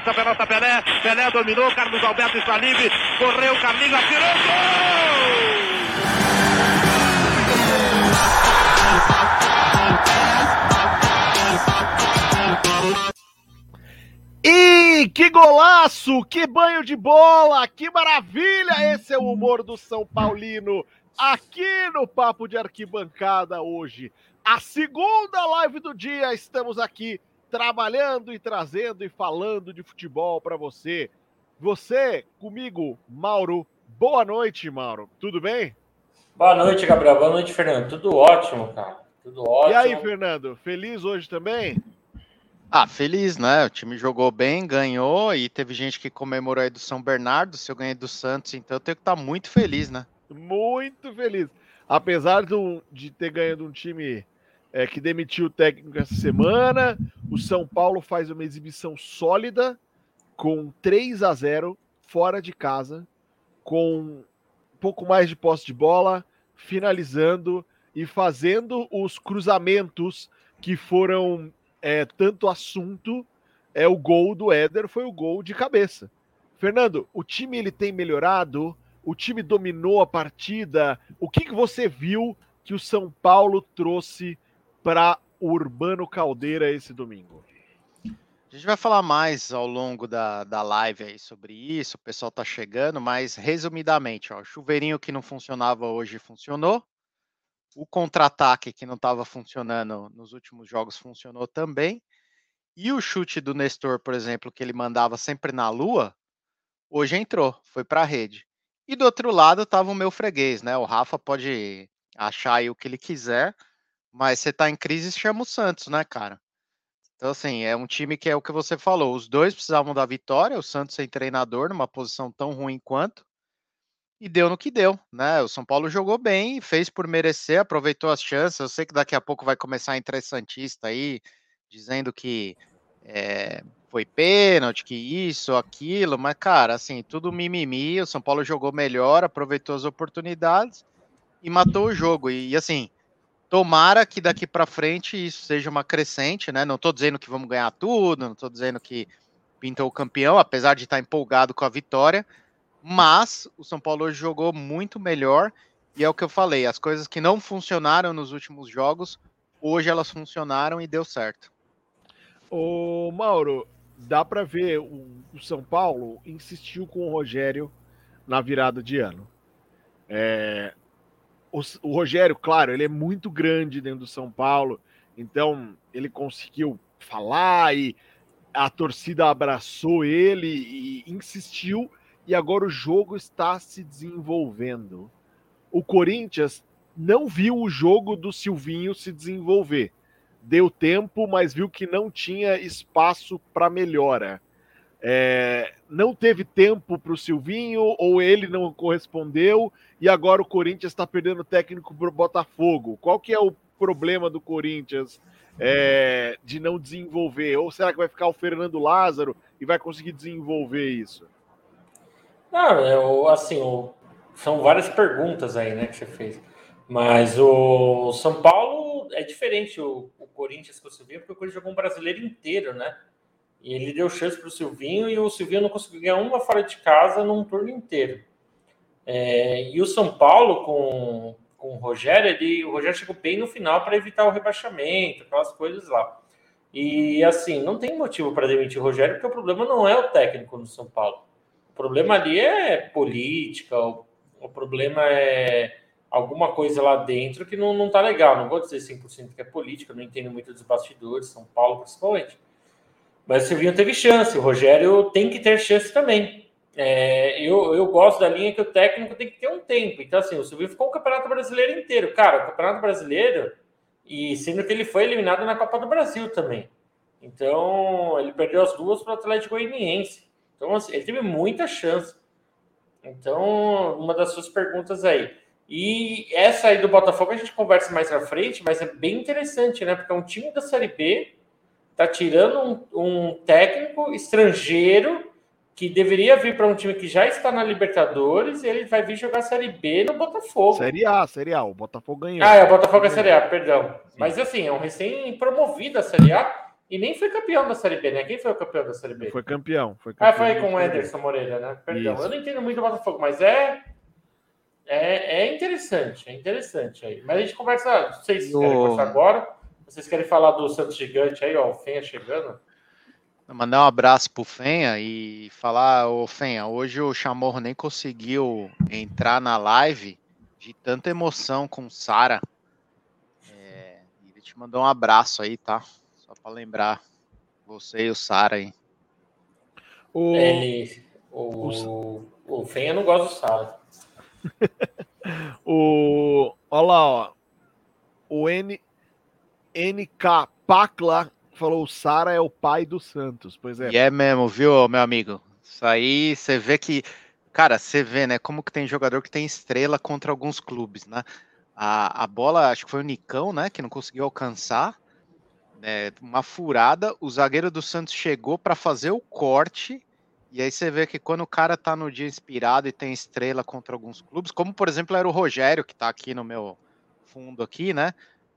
lança a pelota Pelé, Pelé dominou, Carlos Alberto está livre, correu, Carlinhos atirou, gol! E que golaço, que banho de bola, que maravilha! Esse é o humor do São Paulino aqui no Papo de Arquibancada hoje. A segunda live do dia, estamos aqui trabalhando e trazendo e falando de futebol para você. Você comigo, Mauro. Boa noite, Mauro. Tudo bem? Boa noite, Gabriel. Boa noite, Fernando. Tudo ótimo, cara. Tudo ótimo. E aí, Fernando? Feliz hoje também? Ah, feliz, né? O time jogou bem, ganhou e teve gente que comemorou aí do São Bernardo. Se eu ganhei do Santos, então eu tenho que estar tá muito feliz, né? Muito feliz. Apesar do, de ter ganhado um time é, que demitiu o técnico essa semana, o São Paulo faz uma exibição sólida com 3 a 0 fora de casa, com um pouco mais de posse de bola, finalizando e fazendo os cruzamentos que foram é, tanto assunto, é o gol do Éder foi o gol de cabeça. Fernando, o time ele tem melhorado, o time dominou a partida. O que, que você viu que o São Paulo trouxe para Urbano Caldeira esse domingo? A gente vai falar mais ao longo da, da live aí sobre isso, o pessoal tá chegando, mas resumidamente, ó, o chuveirinho que não funcionava hoje funcionou, o contra-ataque que não estava funcionando nos últimos jogos funcionou também. E o chute do Nestor, por exemplo, que ele mandava sempre na lua, hoje entrou, foi para a rede. E do outro lado estava o meu freguês, né? O Rafa pode achar aí o que ele quiser, mas você está em crise, chama o Santos, né, cara? Então, assim, é um time que é o que você falou. Os dois precisavam da vitória, o Santos sem treinador, numa posição tão ruim quanto e deu no que deu, né? O São Paulo jogou bem, fez por merecer, aproveitou as chances. Eu sei que daqui a pouco vai começar a entrar Santista aí, dizendo que é, foi pênalti, que isso, aquilo, mas, cara, assim, tudo mimimi. O São Paulo jogou melhor, aproveitou as oportunidades e matou o jogo. E, e assim, tomara que daqui para frente isso seja uma crescente, né? Não tô dizendo que vamos ganhar tudo, não tô dizendo que pintou o campeão, apesar de estar empolgado com a vitória mas o São Paulo hoje jogou muito melhor e é o que eu falei, as coisas que não funcionaram nos últimos jogos, hoje elas funcionaram e deu certo. O Mauro, dá para ver o, o, São Paulo insistiu com o Rogério na virada de ano. É, o, Rogério, claro, ele é muito grande dentro do São Paulo, então ele conseguiu falar e a torcida abraçou ele e insistiu e agora o jogo está se desenvolvendo. O Corinthians não viu o jogo do Silvinho se desenvolver. Deu tempo, mas viu que não tinha espaço para melhora. É, não teve tempo para o Silvinho, ou ele não correspondeu, e agora o Corinthians está perdendo técnico para o Botafogo. Qual que é o problema do Corinthians é, de não desenvolver? Ou será que vai ficar o Fernando Lázaro e vai conseguir desenvolver isso? Não, eu, assim, o, são várias perguntas aí, né, que você fez. Mas o São Paulo é diferente, o, o Corinthians com o Silvinho, porque o Corinthians jogou um brasileiro inteiro, né? E ele deu chance para o Silvinho e o Silvinho não conseguiu ganhar uma fora de casa num turno inteiro. É, e o São Paulo com, com o Rogério, ele, o Rogério chegou bem no final para evitar o rebaixamento, aquelas coisas lá. E assim, não tem motivo para demitir o Rogério, porque o problema não é o técnico no São Paulo problema ali é política, o, o problema é alguma coisa lá dentro que não, não tá legal. Não vou dizer 100% que é política, não entendo muito dos bastidores, São Paulo principalmente. Mas o Silvinho teve chance, o Rogério tem que ter chance também. É, eu, eu gosto da linha que o técnico tem que ter um tempo. Então, assim, o Silvinho ficou o Campeonato Brasileiro inteiro. Cara, o Campeonato Brasileiro, e sendo que ele foi eliminado na Copa do Brasil também. Então, ele perdeu as duas para o Atlético Goianiense. Então, assim, ele teve muita chance. Então, uma das suas perguntas aí. E essa aí do Botafogo a gente conversa mais à frente, mas é bem interessante, né? Porque é um time da Série B tá tirando um, um técnico estrangeiro que deveria vir para um time que já está na Libertadores e ele vai vir jogar Série B no Botafogo. Série A, Série A. O Botafogo ganhou. Ah, é, o Botafogo é Série A, perdão. Sim. Mas assim, é um recém-promovido a Série A E nem foi campeão da Série B, né? Quem foi o campeão da Série B? Foi campeão. Foi campeão ah, foi com o Ederson Moreira, né? Perdão. Isso. Eu não entendo muito do Botafogo, mas é, é, é interessante, é interessante aí. Mas a gente conversa, não sei se vocês querem conversar agora, vocês querem falar do Santos Gigante aí, ó, o Fenha chegando. Mandar um abraço pro Fenha e falar, ô Fenha, hoje o Chamorro nem conseguiu entrar na live de tanta emoção com Sara. É, ele te mandou um abraço aí, tá? Só para lembrar você e o Sara aí. O... Ele, o, o, o Fenha não gosta do Sara. o, olha lá, ó. O N, NK Pacla falou: Sara é o pai do Santos. Pois é. E é mesmo, viu, meu amigo? Isso aí você vê que. Cara, você vê, né? Como que tem jogador que tem estrela contra alguns clubes, né? A, a bola, acho que foi o Nicão, né? Que não conseguiu alcançar é, uma furada, o zagueiro do Santos chegou para fazer o corte, e aí você vê que quando o cara tá no dia inspirado e tem estrela contra alguns clubes, como por exemplo era o Rogério, que tá aqui no meu fundo aqui, né?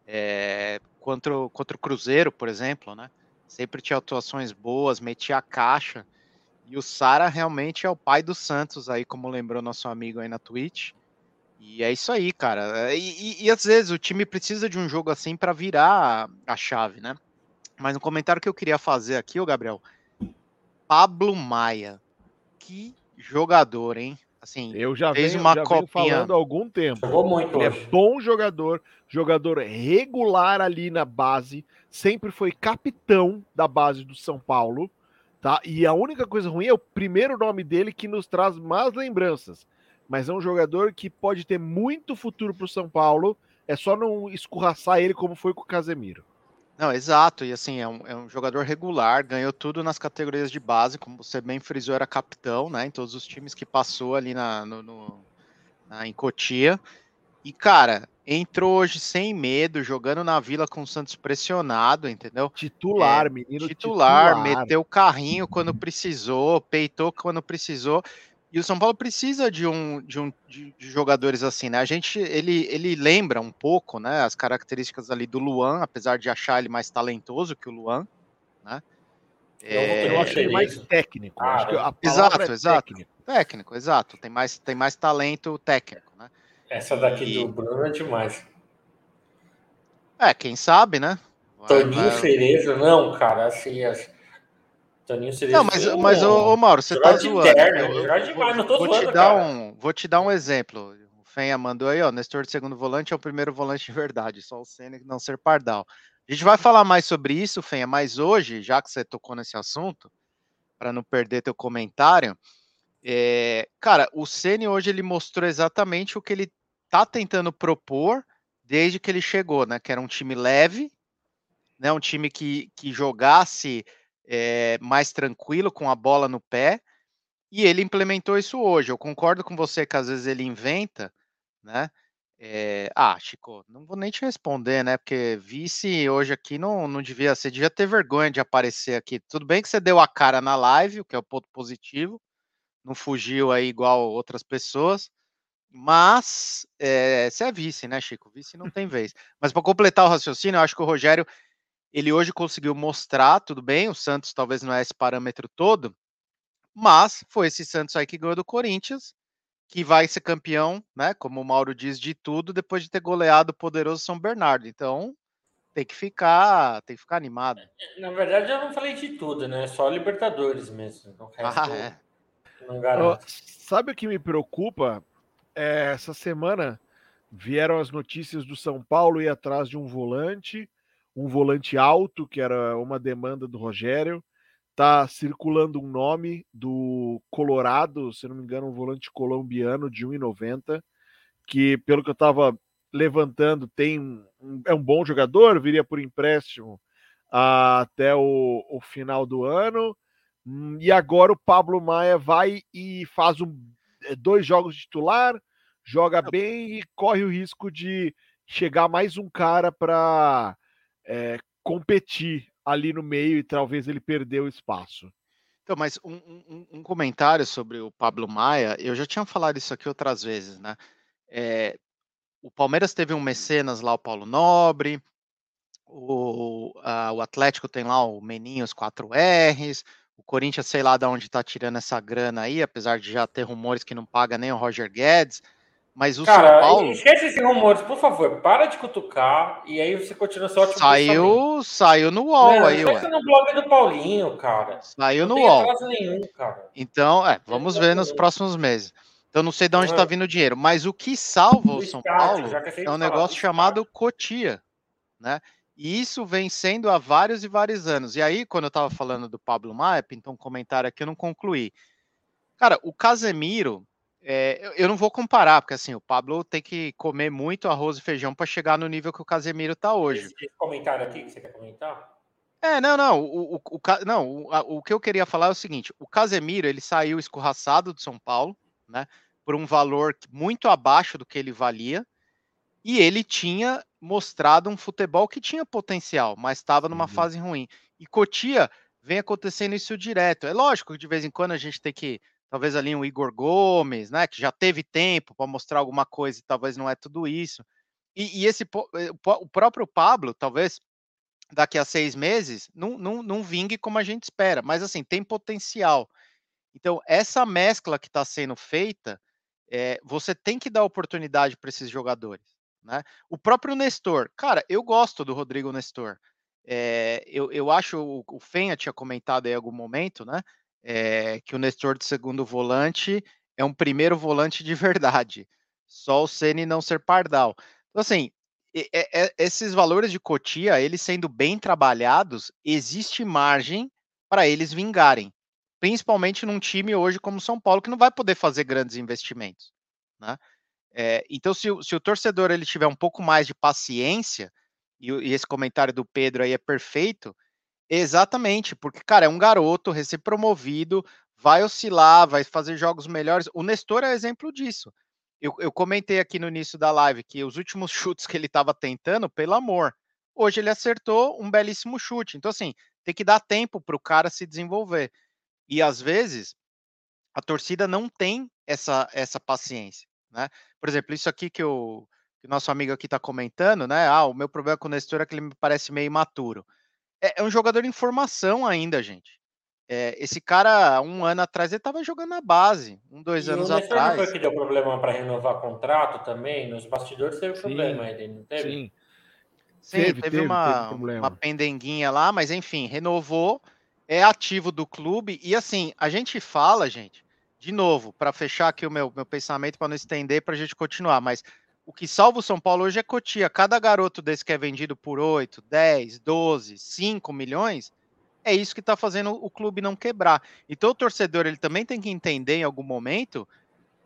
É, contra, o, contra o Cruzeiro, por exemplo, né? Sempre tinha atuações boas, metia a caixa. E o Sara realmente é o pai do Santos aí, como lembrou nosso amigo aí na Twitch. E é isso aí, cara. E, e, e às vezes o time precisa de um jogo assim para virar a, chave, né? Mas um comentário que eu queria fazer aqui, o Gabriel. Pablo Maia. Que jogador, hein? Assim, eu já fez venho, uma já copinha falando há algum tempo. Jogou muito Ele é hoje. é bom jogador, jogador regular ali na base, sempre foi capitão da base do São Paulo, tá? E a única coisa ruim é o primeiro nome dele que nos traz mais lembranças mas é um jogador que pode ter muito futuro para o São Paulo. É só não escorraçar ele como foi com o Casemiro. Não, exato. E assim, é um, é um, jogador regular, ganhou tudo nas categorias de base, como você bem frisou, era capitão, né? Em todos os times que passou ali na, no, no na, em Cotia. E, cara, entrou hoje sem medo, jogando na vila com o Santos pressionado, entendeu? Titular, é, menino titular, titular. Meteu o carrinho quando precisou, peitou quando precisou. E o São Paulo precisa de um, de um de, de, jogadores assim, né? A gente ele, ele lembra um pouco, né, as características ali do Luan, apesar de achar ele mais talentoso que o Luan, né? Eu, é... eu achei ele mais técnico. Ah, exato, é exato. Técnico. técnico. exato. Tem mais, tem mais talento técnico, né? Essa daqui e... do Bruno é demais. É, quem sabe, né? Toninho Cerezo, não, cara, assim, assim Toninho seria Não, mas, mas ô, ô, Mauro, você tá zoando. eu, demais, não tô vou zoando, te dar cara. um, Vou te dar um exemplo. O Fenha mandou aí, ó. Nestor de segundo volante é o primeiro volante de verdade, só o Senna não ser pardal. A gente vai falar mais sobre isso, Fenha, mas hoje, já que você tocou nesse assunto, para não perder teu comentário, é, cara, o Senna hoje ele mostrou exatamente o que ele tá tentando propor desde que ele chegou, né? Que era um time leve, né? Um time que, que jogasse é, mais tranquilo, com a bola no pé, e ele implementou isso hoje. Eu concordo com você que às vezes ele inventa, né? É, ah, Chico, não vou nem te responder, né? Porque vice hoje aqui não, não devia ser, devia ter vergonha de aparecer aqui. Tudo bem que você deu a cara na live, o que é o ponto positivo, não fugiu aí igual outras pessoas, mas é, você é vice, né, Chico? Vice não tem vez. Mas para completar o raciocínio, eu acho que o Rogério ele hoje conseguiu mostrar, tudo bem, o Santos talvez não é esse parâmetro todo, mas foi esse Santos aí que ganhou do Corinthians, que vai ser campeão, né? Como o Mauro diz, de tudo, depois de ter goleado o poderoso São Bernardo. Então, tem que ficar, tem que ficar animado. É, na verdade, eu não falei de tudo, né? Só Libertadores mesmo. ah, é. Não garanto. Sabe o que me preocupa? É, essa semana vieram as notícias do São Paulo ir atrás de um volante um volante alto, que era uma demanda do Rogério. Tá circulando um nome do Colorado, se não me engano, um volante colombiano de 1,90, que pelo que eu estava levantando, tem um, é um bom jogador, viria por empréstimo até o, o final do ano. Hum, e agora o Pablo Maia vai e faz um, é, dois jogos de titular, joga bem e corre o risco de chegar mais um cara para é, competir ali no meio e talvez ele perdeu espaço. Então, mas um, um, um, comentário sobre o Pablo Maia, eu já tinha falado isso aqui outras vezes, né? É, o Palmeiras teve um mecenas lá, o Paulo Nobre, O, a, o Atlético tem lá o Meninho, os 4 R's. O Corinthians, sei lá de onde tá tirando essa grana aí, apesar de já ter rumores que não paga nem o Roger Guedes. Mas o Cara, São Paulo. esquece esses rumores, por favor. Para de cutucar e aí você continua seu ótimo Saiu, saiu no UOL Não, aí, ué. no blog do Paulinho, cara. Saiu no não tem UOL. nenhum, cara. Então, é, vamos ver nos próximos meses. Então, não sei de onde está vindo o dinheiro, mas o que salva o São start, Paulo é um negócio do chamado Cotia, né? E isso vem sendo há vários e vários anos. E aí, quando eu estava falando do Pablo Maia, então um comentário aqui eu não concluí. Cara, o Casemiro, é, eu- não vou comparar, porque assim, o Pablo tem que comer muito arroz e feijão para chegar no nível que o Casemiro está hoje. Esse, esse comentário aqui que você quer comentar? É, não, não. O, o, o não, o, a- o que eu queria falar é o seguinte: o Casemiro ele saiu escorraçado do São Paulo, né? Por um valor muito abaixo do que ele valia, e ele tinha mostrado um futebol que tinha potencial, mas estava numa Uhum. fase ruim. E Cotia vem acontecendo isso direto. É lógico que de vez em quando a gente tem que, talvez ali um Igor Gomes, né? Que já teve tempo para mostrar alguma coisa e talvez não é tudo isso. E, e esse eh, o próprio Pablo, talvez daqui a seis meses não, não, não vingue como a gente espera, mas assim, tem potencial. Então, essa mescla que está sendo feita, é, você tem que dar oportunidade para esses jogadores. Né? O próprio Nestor, cara, eu gosto do Rodrigo Nestor. É, eu, eu acho, o, o Fenha tinha comentado em algum momento, né? É, que o Nestor de segundo volante é um primeiro volante de verdade. Só o Ceni não ser pardal. Então, assim, é- é- esses valores de Cotia, eles sendo bem trabalhados, existe margem para eles vingarem. Principalmente num time hoje como São Paulo, que não vai poder fazer grandes investimentos. Né? É, então, se, o- se o torcedor ele tiver um pouco mais de paciência, e, e esse comentário do Pedro aí é perfeito, exatamente, porque, cara, é um garoto recém-promovido, vai oscilar, vai fazer jogos melhores. O Nestor é exemplo disso. Eu, eu comentei aqui no início da live que os últimos chutes que ele estava tentando, pelo amor, hoje ele acertou um belíssimo chute. Então, assim, tem que dar tempo para o cara se desenvolver. E às vezes a torcida não tem essa, essa paciência, né? Por exemplo, isso aqui que o, nosso amigo aqui está comentando, né? Ah, o meu problema com o Nestor é que ele me parece meio imaturo. É, é um jogador em formação ainda, gente. É, esse cara, um ano atrás, ele estava jogando na base, um, dois E anos o Nestor não atrás. foi que deu problema para renovar contrato também? Nos bastidores teve Sim, problema aí, não teve? Sim. Sim, Teve, teve, teve, teve uma, problema. uma pendenguinha lá, mas enfim, renovou, é ativo do clube. E assim, a gente fala, gente, de novo, para fechar aqui o meu, meu pensamento, para não estender, para a gente continuar, mas o que salva o São Paulo hoje é Cotia. Cada garoto desse que é vendido por 8, 10, 12, 5 milhões, é isso que está fazendo o clube não quebrar. Então o torcedor ele também tem que entender em algum momento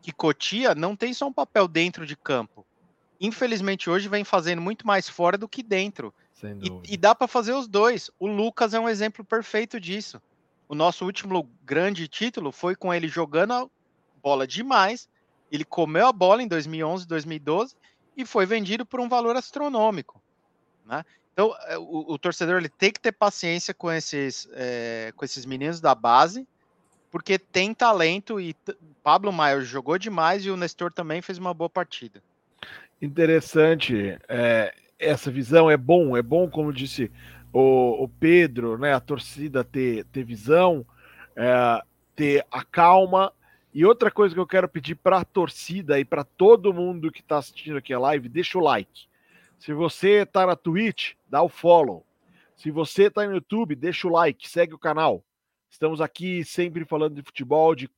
que Cotia não tem só um papel dentro de campo. Infelizmente hoje vem fazendo muito mais fora do que dentro. Sem E, e dá para fazer os dois. O Lucas é um exemplo perfeito disso. O nosso último grande título foi com ele jogando a bola demais. Ele comeu a bola em 2011, 2012 e foi vendido por um valor astronômico. Né? Então, é, o, o torcedor ele tem que ter paciência com esses, é, com esses meninos da base, porque tem talento e Pablo Maia jogou demais e o Nestor também fez uma boa partida. Interessante é, essa visão. É bom, é bom, como disse o, o Pedro, né? A torcida ter, ter visão, é, ter a calma. E outra coisa que eu quero pedir para a torcida e para todo mundo que está assistindo aqui a live, deixa o like. Se você está na Twitch, dá o follow. Se você está no YouTube, deixa o like, segue o canal. Estamos aqui sempre falando de futebol, de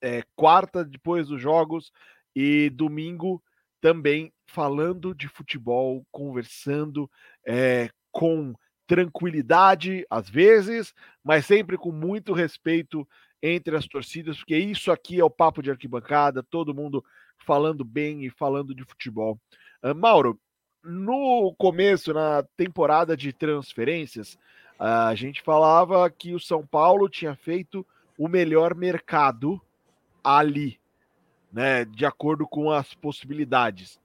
é, quarta depois dos jogos e domingo também falando de futebol, conversando é, com tranquilidade às vezes, mas sempre com muito respeito entre as torcidas, porque isso aqui é o papo de arquibancada, todo mundo falando bem e falando de futebol. Uh, Mauro, no começo, na temporada de transferências, a gente falava que o São Paulo tinha feito o melhor mercado ali, né, de acordo com as possibilidades.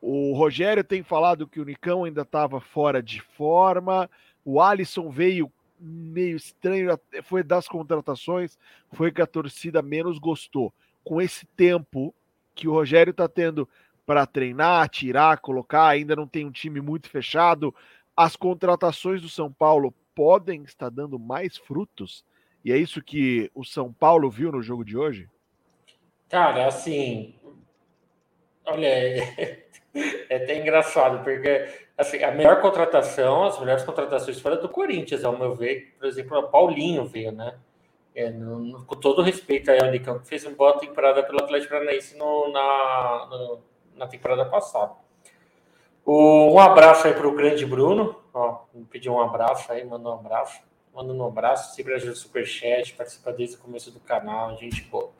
O Rogério tem falado que o Nicão ainda estava fora de forma, o Alisson veio meio estranho, foi das contratações, foi que a torcida menos gostou. Com esse tempo que o Rogério está tendo para treinar, tirar, colocar, ainda não tem um time muito fechado, as contratações do São Paulo podem estar dando mais frutos? E é isso que o São Paulo viu no jogo de hoje? Cara, assim, olha, é, até engraçado, porque assim, a melhor contratação, as melhores contratações foram do Corinthians, ao meu ver. Por exemplo, o Paulinho veio, né? É, no, no, com todo respeito aí Nicão, que fez uma boa temporada pelo Atlético Paranaense no, na, no, na temporada passada. O, um abraço aí para o grande Bruno. Ó, pediu um abraço aí, mandou um abraço. Mandando um abraço, sempre ajuda o Superchat, participa desde o começo do canal, gente boa.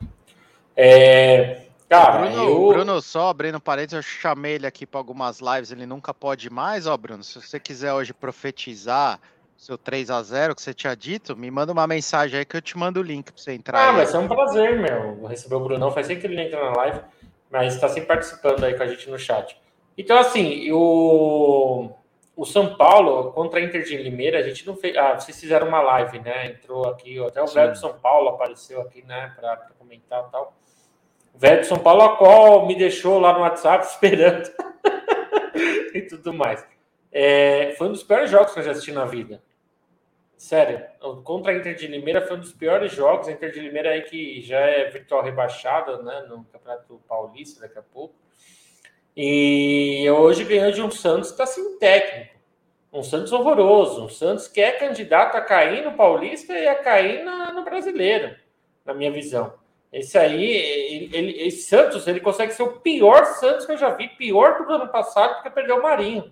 É, cara, Bruno, eu... Bruno, só abrindo parênteses, eu chamei ele aqui para algumas lives, ele nunca pode mais, ó, Bruno. Se você quiser hoje profetizar seu 3 a 0 que você tinha dito, me manda uma mensagem aí que eu te mando o link para você entrar. Ah, aí. vai ser um prazer, meu. Receber o Brunão, faz sempre que ele entra na live, mas está sempre participando aí com a gente no chat. Então, assim, o, o São Paulo contra a Inter de Limeira, a gente não fez. Ah, vocês fizeram uma live, né? Entrou aqui, até o velho de São Paulo apareceu aqui, né, para comentar e tal. Velho de São Paulo, a qual me deixou lá no WhatsApp esperando e tudo mais. É, foi um dos piores jogos que eu já assisti na vida. Sério, contra a Inter de Limeira foi um dos piores jogos. A Inter de Limeira aí que já é virtual rebaixada, né, no Campeonato Paulista daqui a pouco. E hoje ganhou de um Santos que está sem técnico. Um Santos horroroso. Um Santos que é candidato a cair no Paulista e a cair na, no Brasileiro, na minha visão. Esse aí, ele, ele, esse Santos, ele consegue ser o pior Santos que eu já vi, pior do ano passado, porque perdeu o Marinho,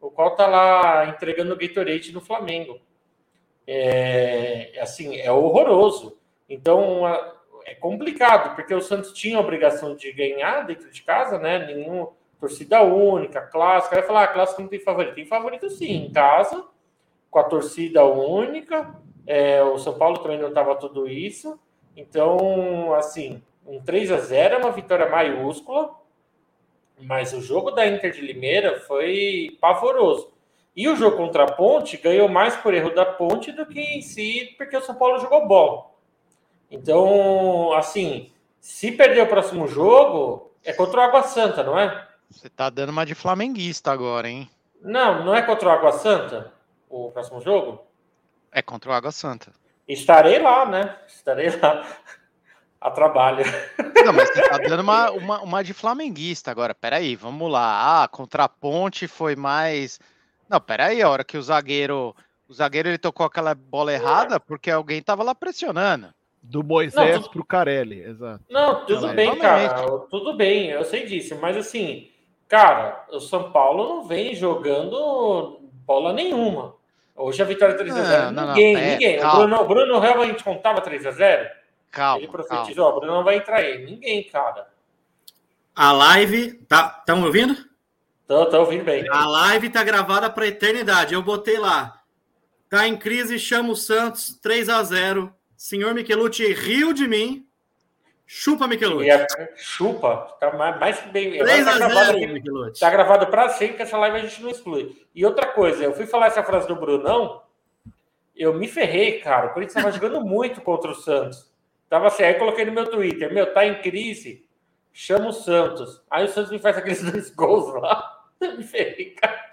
o qual tá lá entregando o Gatorade no Flamengo. É, assim, é horroroso. Então, é complicado, porque o Santos tinha a obrigação de ganhar dentro de casa, né? Nenhuma torcida única, clássica. Vai falar, ah, clássico não tem favorito. Tem favorito sim, em casa, com a torcida única. É, o São Paulo também não estava tudo isso. Então, assim, um 3 a 0 é uma vitória maiúscula, mas o jogo da Inter de Limeira foi pavoroso. E o jogo contra a Ponte ganhou mais por erro da Ponte do que em si, porque o São Paulo jogou bola. Então, assim, se perder o próximo jogo, é contra o Água Santa, não é? Você tá dando uma de flamenguista agora, hein? Não, não é contra o Água Santa o próximo jogo? É contra o Água Santa. Estarei lá, né? Estarei lá a trabalho. Não, mas você tá dando uma, uma, uma de flamenguista agora. Peraí, vamos lá. Ah, contra a ponte foi mais. Não, peraí, a hora que o zagueiro. O zagueiro ele tocou aquela bola errada porque alguém tava lá pressionando. Do Moisés não, tu... pro Carelli, exato. Não, tudo não, bem, cara. Tudo bem, eu sei disso. Mas assim, cara, o São Paulo não vem jogando bola nenhuma. Hoje a vitória 3x0. Ninguém, não, ninguém. É, o Bruno, o Bruno realmente contava 3x0? Calma. Ele profetizou, calma. o Bruno não vai entrar aí. Ninguém, cara. A live. Tá, tá me ouvindo? Tô, tô ouvindo bem. A live tá gravada pra eternidade. Eu botei lá. Tá em crise, chama o Santos 3 x 0 Senhor Michelucci riu de mim. Chupa, Michelucci. É, chupa. Tá mais bem. 3 tá a 0, Michelucci. Tá gravado para sempre que essa live a gente não exclui. E outra coisa, eu fui falar essa frase do Brunão, eu me ferrei, cara. O Corinthians estava jogando muito contra o Santos. Tava assim, aí coloquei no meu Twitter, meu, tá em crise, chama o Santos. Aí o Santos me faz aqueles dois gols lá. Eu me ferrei, cara.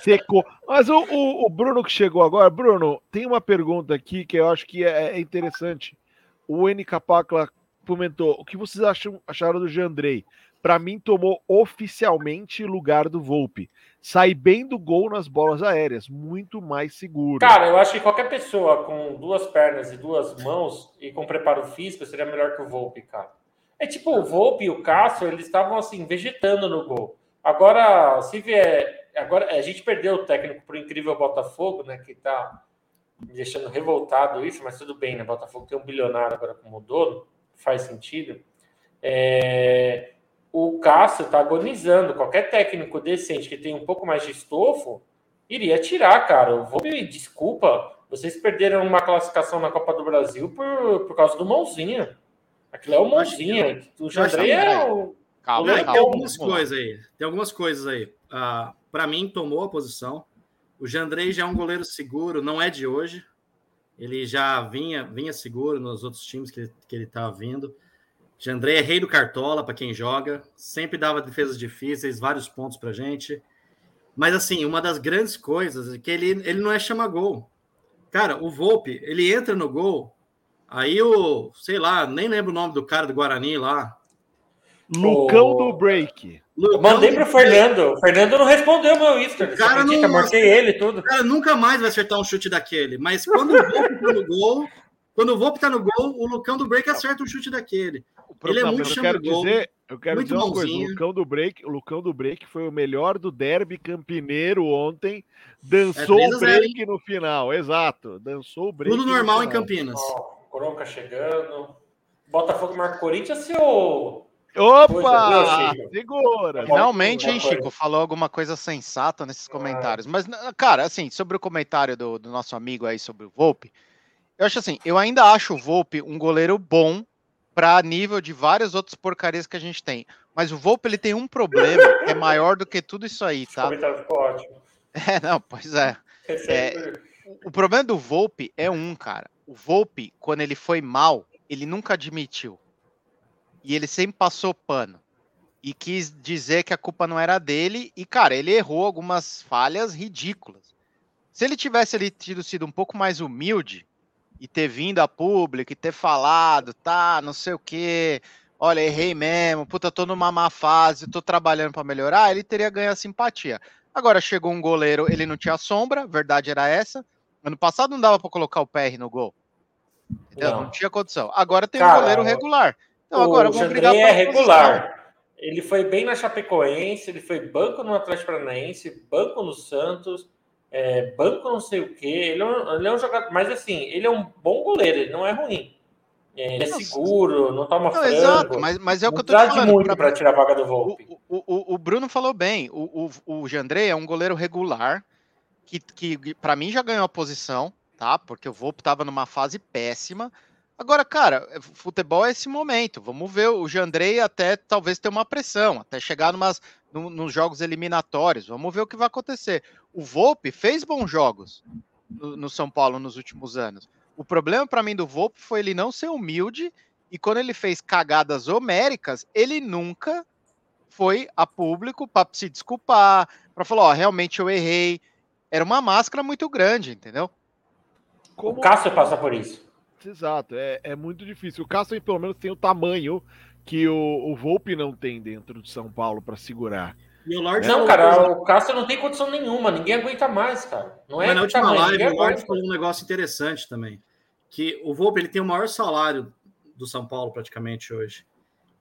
Secou. Mas o, o, o, Bruno que chegou agora, Bruno, tem uma pergunta aqui que eu acho que é, é interessante. O NK Pacla comentou: o que vocês acham, acharam do Jandrei? Para mim, tomou oficialmente lugar do Volpe. Sai bem do gol nas bolas aéreas, muito mais seguro. Cara, eu acho que qualquer pessoa com duas pernas e duas mãos e com preparo físico seria melhor que o Volpe, cara. É tipo, o Volpe e o Cássio, eles estavam assim, vegetando no gol. Agora, se vier. Agora, a gente perdeu o técnico pro incrível Botafogo, né? Que tá me deixando revoltado isso, mas tudo bem, né? Botafogo tem um bilionário agora como dono faz sentido. É, o Cássio está agonizando. Qualquer técnico decente que tem um pouco mais de estofo iria tirar, cara. Eu vou me desculpa. Vocês perderam uma classificação na Copa do Brasil por, por causa do mãozinha. Aquilo é o mãozinha. O Jandrei é o. Calma, calma, tem algumas coisas aí. Tem algumas coisas aí. Uh, Para mim, tomou a posição. O Jandrei já é um goleiro seguro, não é de hoje. Ele já vinha, vinha seguro nos outros times que ele, que ele estava vindo. Jandré é rei do cartola para quem joga, sempre dava defesas difíceis, vários pontos para gente. Mas assim, uma das grandes coisas é que ele, ele não é chama-gol. Cara, o Volpe, ele entra no gol, aí o, sei lá, nem lembro o nome do cara do Guarani lá. Lucão do break. Lucão mandei pro Fernando. O Fernando não respondeu meu Insta. O cara não, marquei ele tudo. O cara nunca mais vai acertar um chute daquele. Mas quando o Volpe tá no gol, quando o Volpe tá no gol, o Lucão do break acerta um chute daquele. Ele é muito eu quero gol, dizer, eu quero dizer uma coisa, o Lucão do break, o Lucão do break foi o melhor do derby campineiro ontem, dançou é o break no final, exato, dançou o break. Tudo normal em Campinas. Oh, chegando. Botafogo marca Corinthians, seu Opa! Segura! Finalmente, hein, Chico? Falou alguma coisa sensata nesses comentários. Mas, cara, assim, sobre o comentário do, do nosso amigo aí sobre o Volpe, eu acho assim, eu ainda acho o Volpe um goleiro bom para nível de várias outras porcarias que a gente tem. Mas o Volpe ele tem um problema que é maior do que tudo isso aí, tá? ficou ótimo. É, não, pois é. é. O problema do Volpe é um, cara. O Volpe, quando ele foi mal, ele nunca admitiu e ele sempre passou pano. E quis dizer que a culpa não era dele. E, cara, ele errou algumas falhas ridículas. Se ele tivesse ali tido sido um pouco mais humilde e ter vindo a público e ter falado, tá, não sei o quê, olha, errei mesmo, puta, tô numa má fase, tô trabalhando para melhorar, ele teria ganho a simpatia. Agora chegou um goleiro, ele não tinha sombra, verdade era essa. Ano passado não dava para colocar o PR no gol. Não. não. tinha condição. Agora tem Cara, um goleiro regular. Então, agora, o Jandrei é regular. Ele foi bem na Chapecoense, ele foi banco no Atlético Paranaense, banco no Santos, é, banco não sei o quê. Ele é, um, ele é um jogador, mas assim, ele é um bom goleiro, ele não é ruim. É, ele é seguro, não toma não, frango. Exato, mas, mas é o que eu tô te falando. muito para tirar a vaga do Volpe. O, o, o, Bruno falou bem. O, o, o Jandrei é um goleiro regular que, que para mim já ganhou a posição, tá? Porque o Volpe estava numa fase péssima. Agora, cara, é, futebol é esse momento. Vamos ver o Jandrei até talvez ter uma pressão, até chegar numas, no, nos jogos eliminatórios. Vamos ver o que vai acontecer. O Volpe fez bons jogos no, no São Paulo nos últimos anos. O problema para mim do Volpe foi ele não ser humilde e quando ele fez cagadas homéricas, ele nunca foi a público para se desculpar, para falar, ó, realmente eu errei. Era uma máscara muito grande, entendeu? Como... O Cássio passa por isso. Exato, é, é muito difícil. O Cássio, pelo menos, tem o tamanho que o, o Volpe não tem dentro de São Paulo para segurar. E o Lorde não, cara, o Cássio não tem condição nenhuma, ninguém aguenta mais, cara. Não é Mas na última tamanho, live, o Lorde falou um negócio interessante também. Que o Volpe ele tem o maior salário do São Paulo praticamente hoje.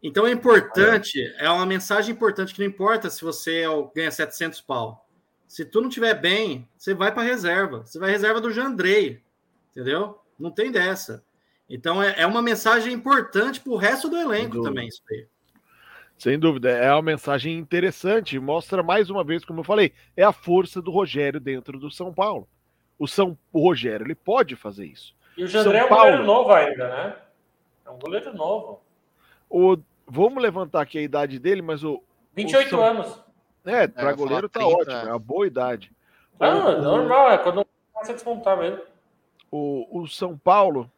Então é importante, é. é uma mensagem importante que não importa se você ganha 700 pau. Se tu não tiver bem, você vai para reserva. Você vai reserva do Jandrei, entendeu? Não tem dessa. Então é, é uma mensagem importante para o resto do elenco também, isso aí. Sem dúvida, é uma mensagem interessante. Mostra mais uma vez, como eu falei, é a força do Rogério dentro do São Paulo. O São o Rogério, ele pode fazer isso. E o Jandré São é um Paulo, goleiro novo ainda, né? É um goleiro novo. O, vamos levantar aqui a idade dele, mas o. 28 o São, anos. É, para é, goleiro tá 30. ótimo, é uma boa idade. Não, o, normal, é quando começa a desmontar mesmo o, o São Paulo,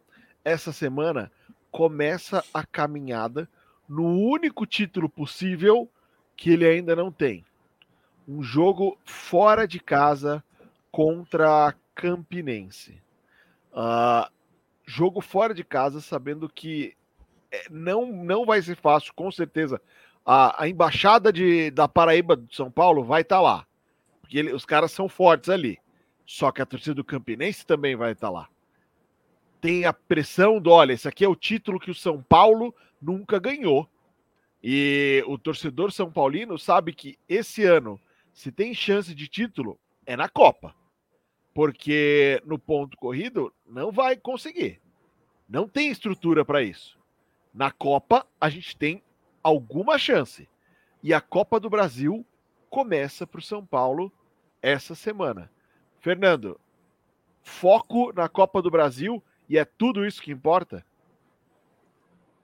essa semana, começa a caminhada no único título possível que ele ainda não tem. Um jogo fora de casa contra a Campinense. Uh, jogo fora de casa, sabendo que é, não, não vai ser fácil, com certeza. A, a embaixada de, da Paraíba de São Paulo vai estar tá lá. Porque ele, os caras são fortes ali. Só que a torcida do Campinense também vai estar lá. Tem a pressão do, olha, esse aqui é o título que o São Paulo nunca ganhou. E o torcedor são paulino sabe que esse ano, se tem chance de título, é na Copa. Porque no ponto corrido não vai conseguir. Não tem estrutura para isso. Na Copa a gente tem alguma chance. E a Copa do Brasil começa para o São Paulo essa semana. Fernando, foco na Copa do Brasil e é tudo isso que importa?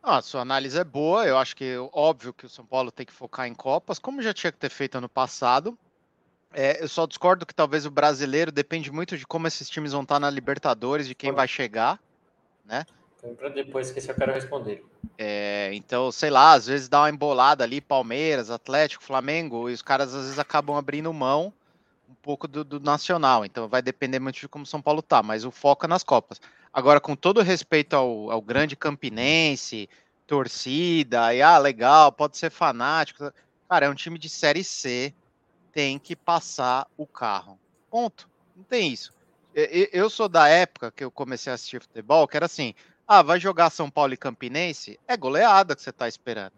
Ah, sua análise é boa. Eu acho que óbvio que o São Paulo tem que focar em Copas, como já tinha que ter feito ano passado. É, eu só discordo que talvez o brasileiro depende muito de como esses times vão estar na Libertadores, de quem vai chegar, né? Para depois que eu quero responder. É, então, sei lá, às vezes dá uma embolada ali, Palmeiras, Atlético, Flamengo, e os caras às vezes acabam abrindo mão um pouco do, do, nacional, então vai depender muito de como São Paulo tá, mas o foco é nas Copas. Agora, com todo respeito ao, ao grande campinense, torcida, e ah, legal, pode ser fanático. Cara, é um time de Série C, tem que passar o carro. Ponto. Não tem isso. Eu sou da época que eu comecei a assistir futebol, que era assim: ah, vai jogar São Paulo e Campinense? É goleada que você tá esperando.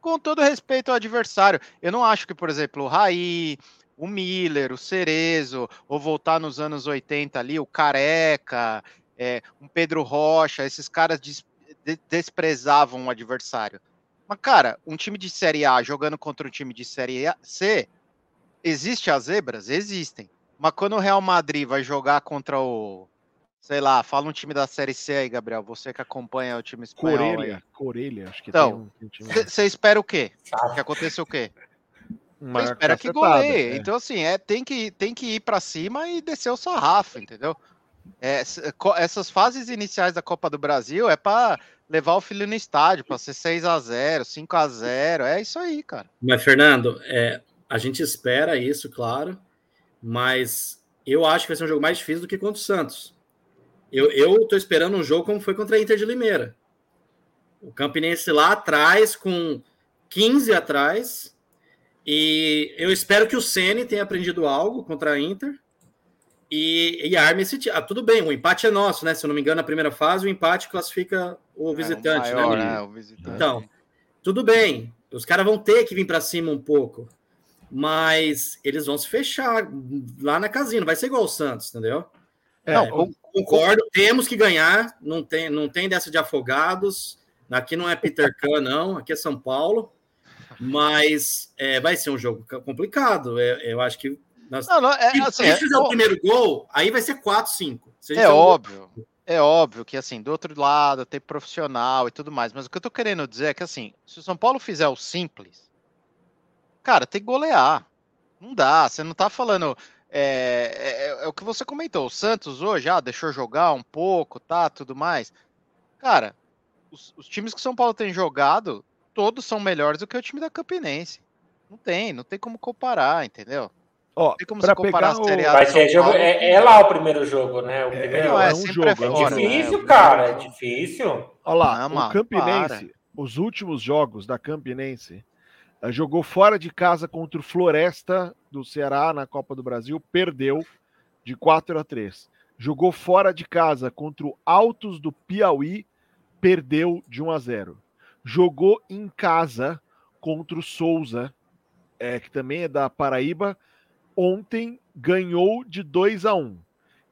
Com todo respeito ao adversário. Eu não acho que, por exemplo, o Raí, o Miller, o Cerezo, ou voltar nos anos 80 ali, o Careca, é, um Pedro Rocha, esses caras des desprezavam o adversário. Mas, cara, um time de Série A jogando contra um time de Série C, existe as zebras? Existem. Mas quando o Real Madrid vai jogar contra o. Sei lá, fala um time da Série C aí, Gabriel. Você que acompanha o time espanhol. Corelha, Corelha, acho que então, Você um espera o quê? Que aconteça o quê? Você espera que goleie. É. Então, assim, é, tem, que, tem que ir para cima e descer o sarrafo, entendeu? É, essas fases iniciais da Copa do Brasil é para levar o filho no estádio, para ser 6 a 0 5 a 0 É isso aí, cara. Mas, Fernando, é, a gente espera isso, claro. Mas eu acho que vai ser um jogo mais difícil do que contra o Santos. Eu, eu tô esperando um jogo como foi contra a Inter de Limeira. O Campinense lá atrás, com 15 atrás. E eu espero que o Ceni tenha aprendido algo contra a Inter e, e arme esse time. Ah, tudo bem, o empate é nosso, né? Se eu não me engano, na primeira fase, o empate classifica o é, visitante, o maior, né? né? O visitante. Então, tudo bem. Os caras vão ter que vir para cima um pouco mas eles vão se fechar lá na casinha, não vai ser igual o Santos, entendeu? É, não, concordo, temos que ganhar, não tem, não tem dessa de afogados, aqui não é Peter Pan, não, aqui é São Paulo, mas é, vai ser um jogo complicado, é, eu acho que nós, não, não, é, se, assim, se fizer é, o primeiro gol, aí vai ser 4, 5. É óbvio, gol... é óbvio que assim, do outro lado tem profissional e tudo mais, mas o que eu tô querendo dizer é que assim, se o São Paulo fizer o simples, cara, tem que golear. Não dá, você não tá falando. É, é, é, o que você comentou. O Santos hoje, ah, deixou jogar um pouco, tá, tudo mais. Cara, os, os times que São Paulo tem jogado, todos são melhores do que o time da Campinense. Não tem, não tem como comparar, entendeu? Ó, não tem como você comparar a Série A. Vai ser jogo, é, é, lá o primeiro jogo, né? O é, primeiro não, é, é um jogo. É, fora, difícil, né? cara, é difícil. Olha lá, não, o Campinense, para. os últimos jogos da Campinense, eh, jogou fora de casa contra o Floresta do Ceará na Copa do Brasil, perdeu de 4 a 3. Jogou fora de casa contra o Altos do Piauí, perdeu de 1 a 0. Jogou em casa contra o Souza, é, que também é da Paraíba, ontem ganhou de 2 a 1.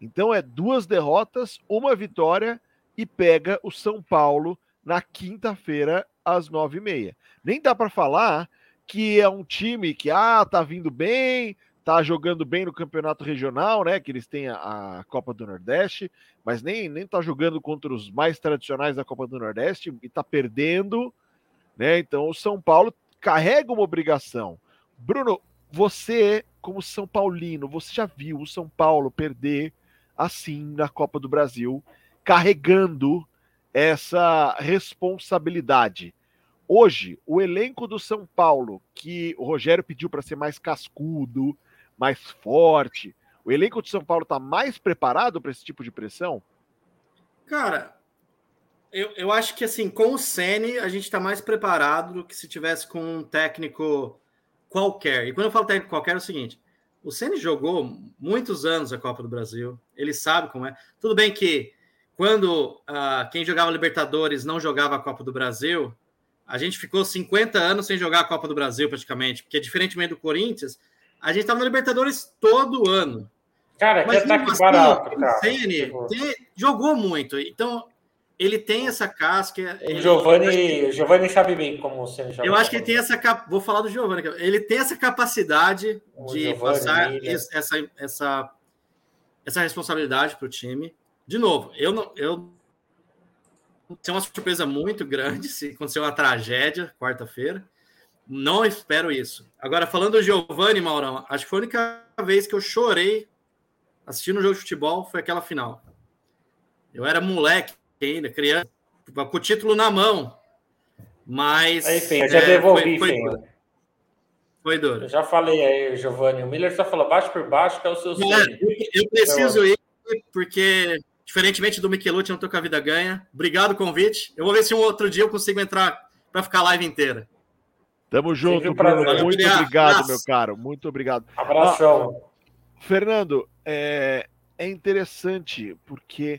Então é duas derrotas, uma vitória e pega o São Paulo na quinta-feira às nove e meia. Nem dá para falar que é um time que ah, tá vindo bem, tá jogando bem no campeonato regional, né? Que eles têm a, a, Copa do Nordeste, mas nem, nem tá jogando contra os mais tradicionais da Copa do Nordeste e tá perdendo, né? Então o São Paulo carrega uma obrigação. Bruno, você, como São Paulino, você já viu o São Paulo perder assim na Copa do Brasil, carregando essa responsabilidade. Hoje, o elenco do São Paulo, que o Rogério pediu para ser mais cascudo, mais forte, o elenco de São Paulo está mais preparado para esse tipo de pressão? Cara, eu, eu acho que assim, com o Sene a gente está mais preparado do que se tivesse com um técnico qualquer. E quando eu falo técnico qualquer, é o seguinte: o Ceni jogou muitos anos a Copa do Brasil, ele sabe como é. Tudo bem que quando uh, quem jogava Libertadores não jogava a Copa do Brasil, a gente ficou 50 anos sem jogar a Copa do Brasil, praticamente, porque diferentemente do Corinthians, a gente estava na Libertadores todo ano. Cara, que ataque assim, barato, cara. Ceni, jogou muito, então ele tem essa casca. O Giovanni, o Giovanni sabe bem como você joga. Eu acho que ele tem essa vou falar do Giovanni, ele tem essa capacidade o de Giovanni, passar essa, essa, essa responsabilidade para o time. De novo, eu não, eu ser uma surpresa muito grande se acontecer uma tragédia quarta-feira. Não espero isso. Agora, falando do Giovanni, Maurão, acho que foi a única vez que eu chorei assistindo um jogo de futebol foi aquela final. Eu era moleque ainda, criança, com o título na mão. Mas. Enfim, eu já é, devolvi, foi, foi... Foi duro. Eu já falei aí, Giovanni. O Miller só falou baixo por baixo, que é o seu sonho. eu preciso ir, porque, diferentemente do Michelucci, não tô com a vida ganha. Obrigado o convite. Eu vou ver se um outro dia eu consigo entrar para ficar a live inteira. Tamo junto, Bruno. Muito obrigado, obrigado meu caro. Muito obrigado. Abração. Ah, Fernando, é, é interessante porque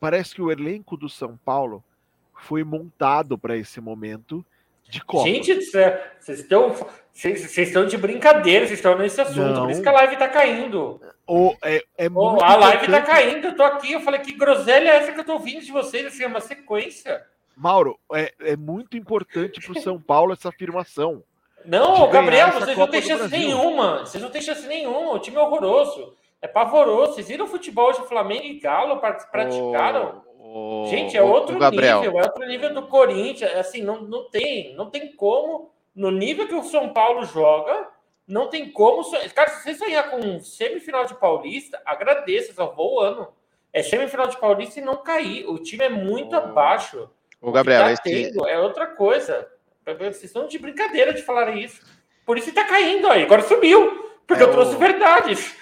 parece que o elenco do São Paulo foi montado para esse momento de Copa. Gente vocês estão, vocês estão de brincadeira, vocês estão nesse assunto. Não. Por isso que a live está caindo. Oh, é, é a live está caindo, eu tô aqui, eu falei que groselha é essa que eu tô ouvindo de vocês, assim, é uma sequência. Mauro, é, é muito importante para o São Paulo essa afirmação. Não, Gabriel, vocês não têm chance nenhuma. Vocês não têm chance nenhuma. O time é horroroso. É pavoroso. Vocês viram o futebol de Flamengo e Galo praticaram? Oh, oh, Gente, é outro nível. É outro nível do Corinthians. Assim, não, não tem. Não tem como. No nível que o São Paulo joga, não tem como. Cara, se você sonhar com semifinal de Paulista, agradeça, só vou o ano. É semifinal de Paulista e não cair. O time é muito oh. abaixo. O Gabriel, tá esse... é outra coisa. Vocês estão de brincadeira de falar isso. Por isso está caindo aí. Agora subiu. Porque é eu trouxe o... verdades.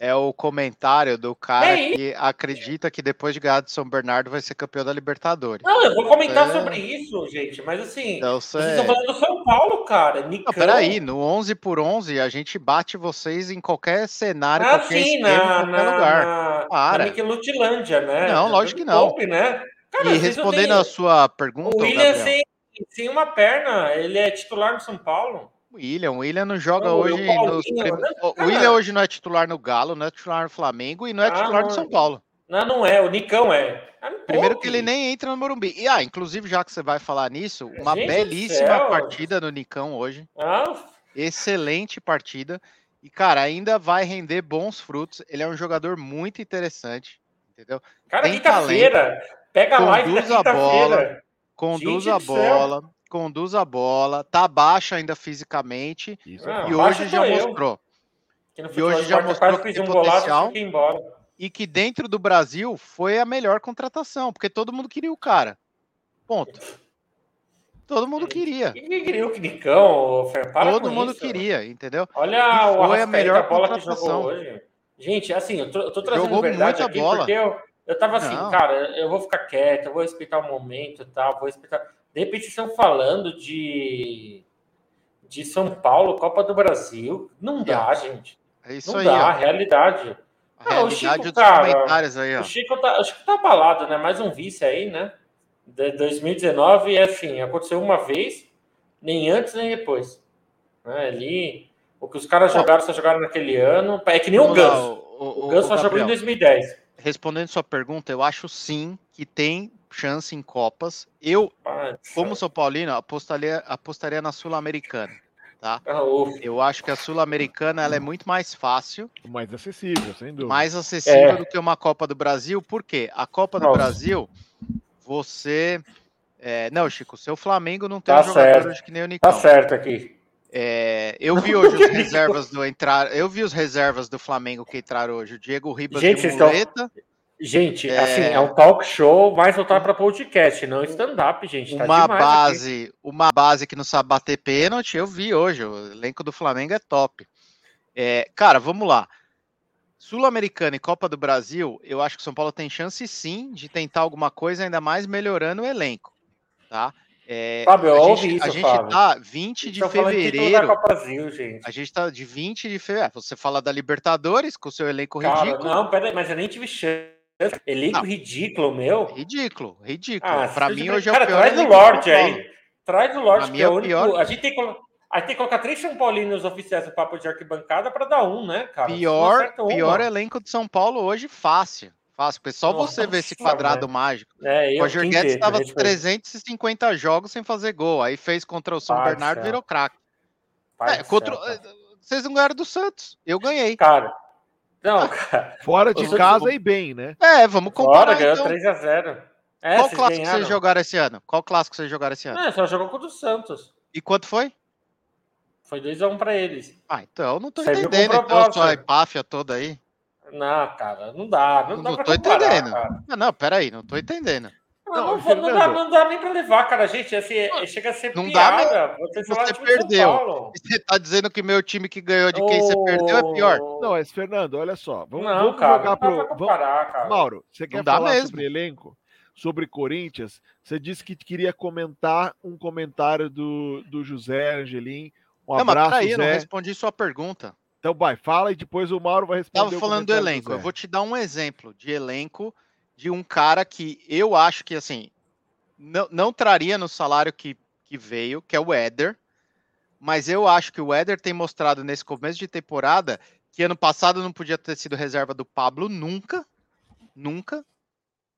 É o comentário do cara é que acredita que depois de ganhar de São Bernardo vai ser campeão da Libertadores. Não, eu vou comentar é... sobre isso, gente. Mas assim, então, vocês estão falando do São Paulo, cara. Nicão. Não, peraí, no 11 por 11 a gente bate vocês em qualquer cenário, ah, qualquer sim, esquema, na, qualquer na, lugar. Na, Para. na Michelutilândia, né? Não, lógico que não. Top, né? Cara, e respondendo a sua pergunta. O William sem, sem uma perna, ele é titular no São Paulo. William, o William não joga não, hoje. Nos... Né? O William hoje não é titular no Galo, não é titular no Flamengo e não é ah, titular no São Paulo. Não, não é, o Nicão é. Ah, Primeiro que ele nem entra no Morumbi. E ah, inclusive, já que você vai falar nisso, uma Gente belíssima partida no Nicão hoje. Ah. Excelente partida. E, cara, ainda vai render bons frutos. Ele é um jogador muito interessante. Entendeu? Cara, quinta-feira. Pega a live conduz a bola, conduz Gente a bola, céu. conduz a bola, tá baixa ainda fisicamente Isso, e hoje já mostrou. E hoje já mostrou que tem um potencial e que dentro do Brasil foi a melhor contratação, porque todo mundo queria o cara. Ponto. Todo mundo queria. Quem queria o Nicão? Todo mundo isso, queria, entendeu? Olha e foi a melhor bola contratação. Que jogou hoje. Gente, assim, eu tô, eu tô trazendo Jogou verdade muita aqui bola. porque eu, eu tava assim, não. cara, eu vou ficar quieto, eu vou respeitar o momento e tal, vou respeitar. De repente estão falando de de São Paulo, Copa do Brasil. Não dá, gente. É isso não aí. dá, a realidade. A não, realidade o Chico, cara, comentários aí, ó. O Chico tá, o Chico tá abalado, né? Mais um vice aí, né? De 2019, e assim, aconteceu uma vez, nem antes nem depois. Né? Ali, o que os caras jogaram, só jogaram naquele ano. É que nem o Ganso. O, o, o Ganso só jogou em 2010 respondendo sua pergunta, eu acho sim que tem chance em Copas. Eu, como São Paulino, apostaria, apostaria na Sul-Americana. Tá? Ah, eu acho que a Sul-Americana ela é muito mais fácil. Mais acessível, sem dúvida. Mais acessível é. do que uma Copa do Brasil. Por quê? A Copa do Nossa. Brasil, você. É, não, Chico, seu Flamengo não tem tá um jogador que nem o Nicão. Tá certo aqui. É, eu vi hoje os reservas do entrar, eu vi os reservas do Flamengo que entraram hoje. O Diego Ribas gente, de muleta. Estão... Gente, é... assim, é um talk show mais voltado para podcast, não stand-up, gente. Tá uma base, aqui. uma base que não sabe bater pênalti, eu vi hoje. O elenco do Flamengo é top. É, cara, vamos lá. Sul-Americana e Copa do Brasil, eu acho que o São Paulo tem chance sim de tentar alguma coisa, ainda mais melhorando o elenco. Tá? É, Fábio, eu a gente, isso, a gente Fábio. tá 20 de fevereiro. Copazinho, a gente tá de 20 de fevereiro. Você fala da Libertadores com o seu elenco Cara, ridículo. Não, peraí, mas eu nem tive chance. Elenco não. ridículo, meu. Ridículo, ridículo. Ah, pra mim, hoje é o pior. Traz o Lorde aí. Traz o Lorde, que é, é o único. Pior... A gente tem que. A gente tem que colocar três São Paulinos oficiais no papo de arquibancada para dar um, né, cara? Pior, pior elenco de São Paulo hoje, fácil. Fácil. Só você ver esse quadrado mágico. É, o Roger Guedes estava 350 jogos sem fazer gol. Aí fez contra o São Bernardo e virou craque. É, contra... Vocês não ganharam do Santos. Eu ganhei. Cara. Não, cara. Fora de casa e bem, né? É, vamos comparar. Fora, ganhou então. 3x0. É, Qual clássico ganharam. vocês jogaram esse ano? Qual clássico vocês jogaram esse ano? É, só jogou contra o Santos. E quanto foi? Foi 2x1 um para eles. Ah, então não tô Você entendendo então, a sua empáfia toda aí. Não, cara, não dá. Não, não dá tô comparar, entendendo. Cara. Não, não, peraí, não tô entendendo. Não, não, não, dá, não dá nem para levar, cara. Gente, assim, é, chega a ser não piada. Dá você, você perdeu. Você tá dizendo que meu time que ganhou de quem oh... você perdeu é pior. Não, mas Fernando, olha só. Vamos, não, vamos cara, jogar pro. Comparar, vamos... Mauro, você quer falar mesmo. sobre elenco? Sobre Corinthians? Você disse que queria comentar um comentário do, do José Angelim. Um não, abraço, mas peraí, Zé. não respondi sua pergunta. Então vai, fala e depois o Mauro vai responder. Tava falando do elenco. Do eu vou te dar um exemplo de elenco de um cara que eu acho que assim não, não traria no salário que, que veio, que é o Éder. Mas eu acho que o Éder tem mostrado nesse começo de temporada que ano passado não podia ter sido reserva do Pablo nunca. Nunca.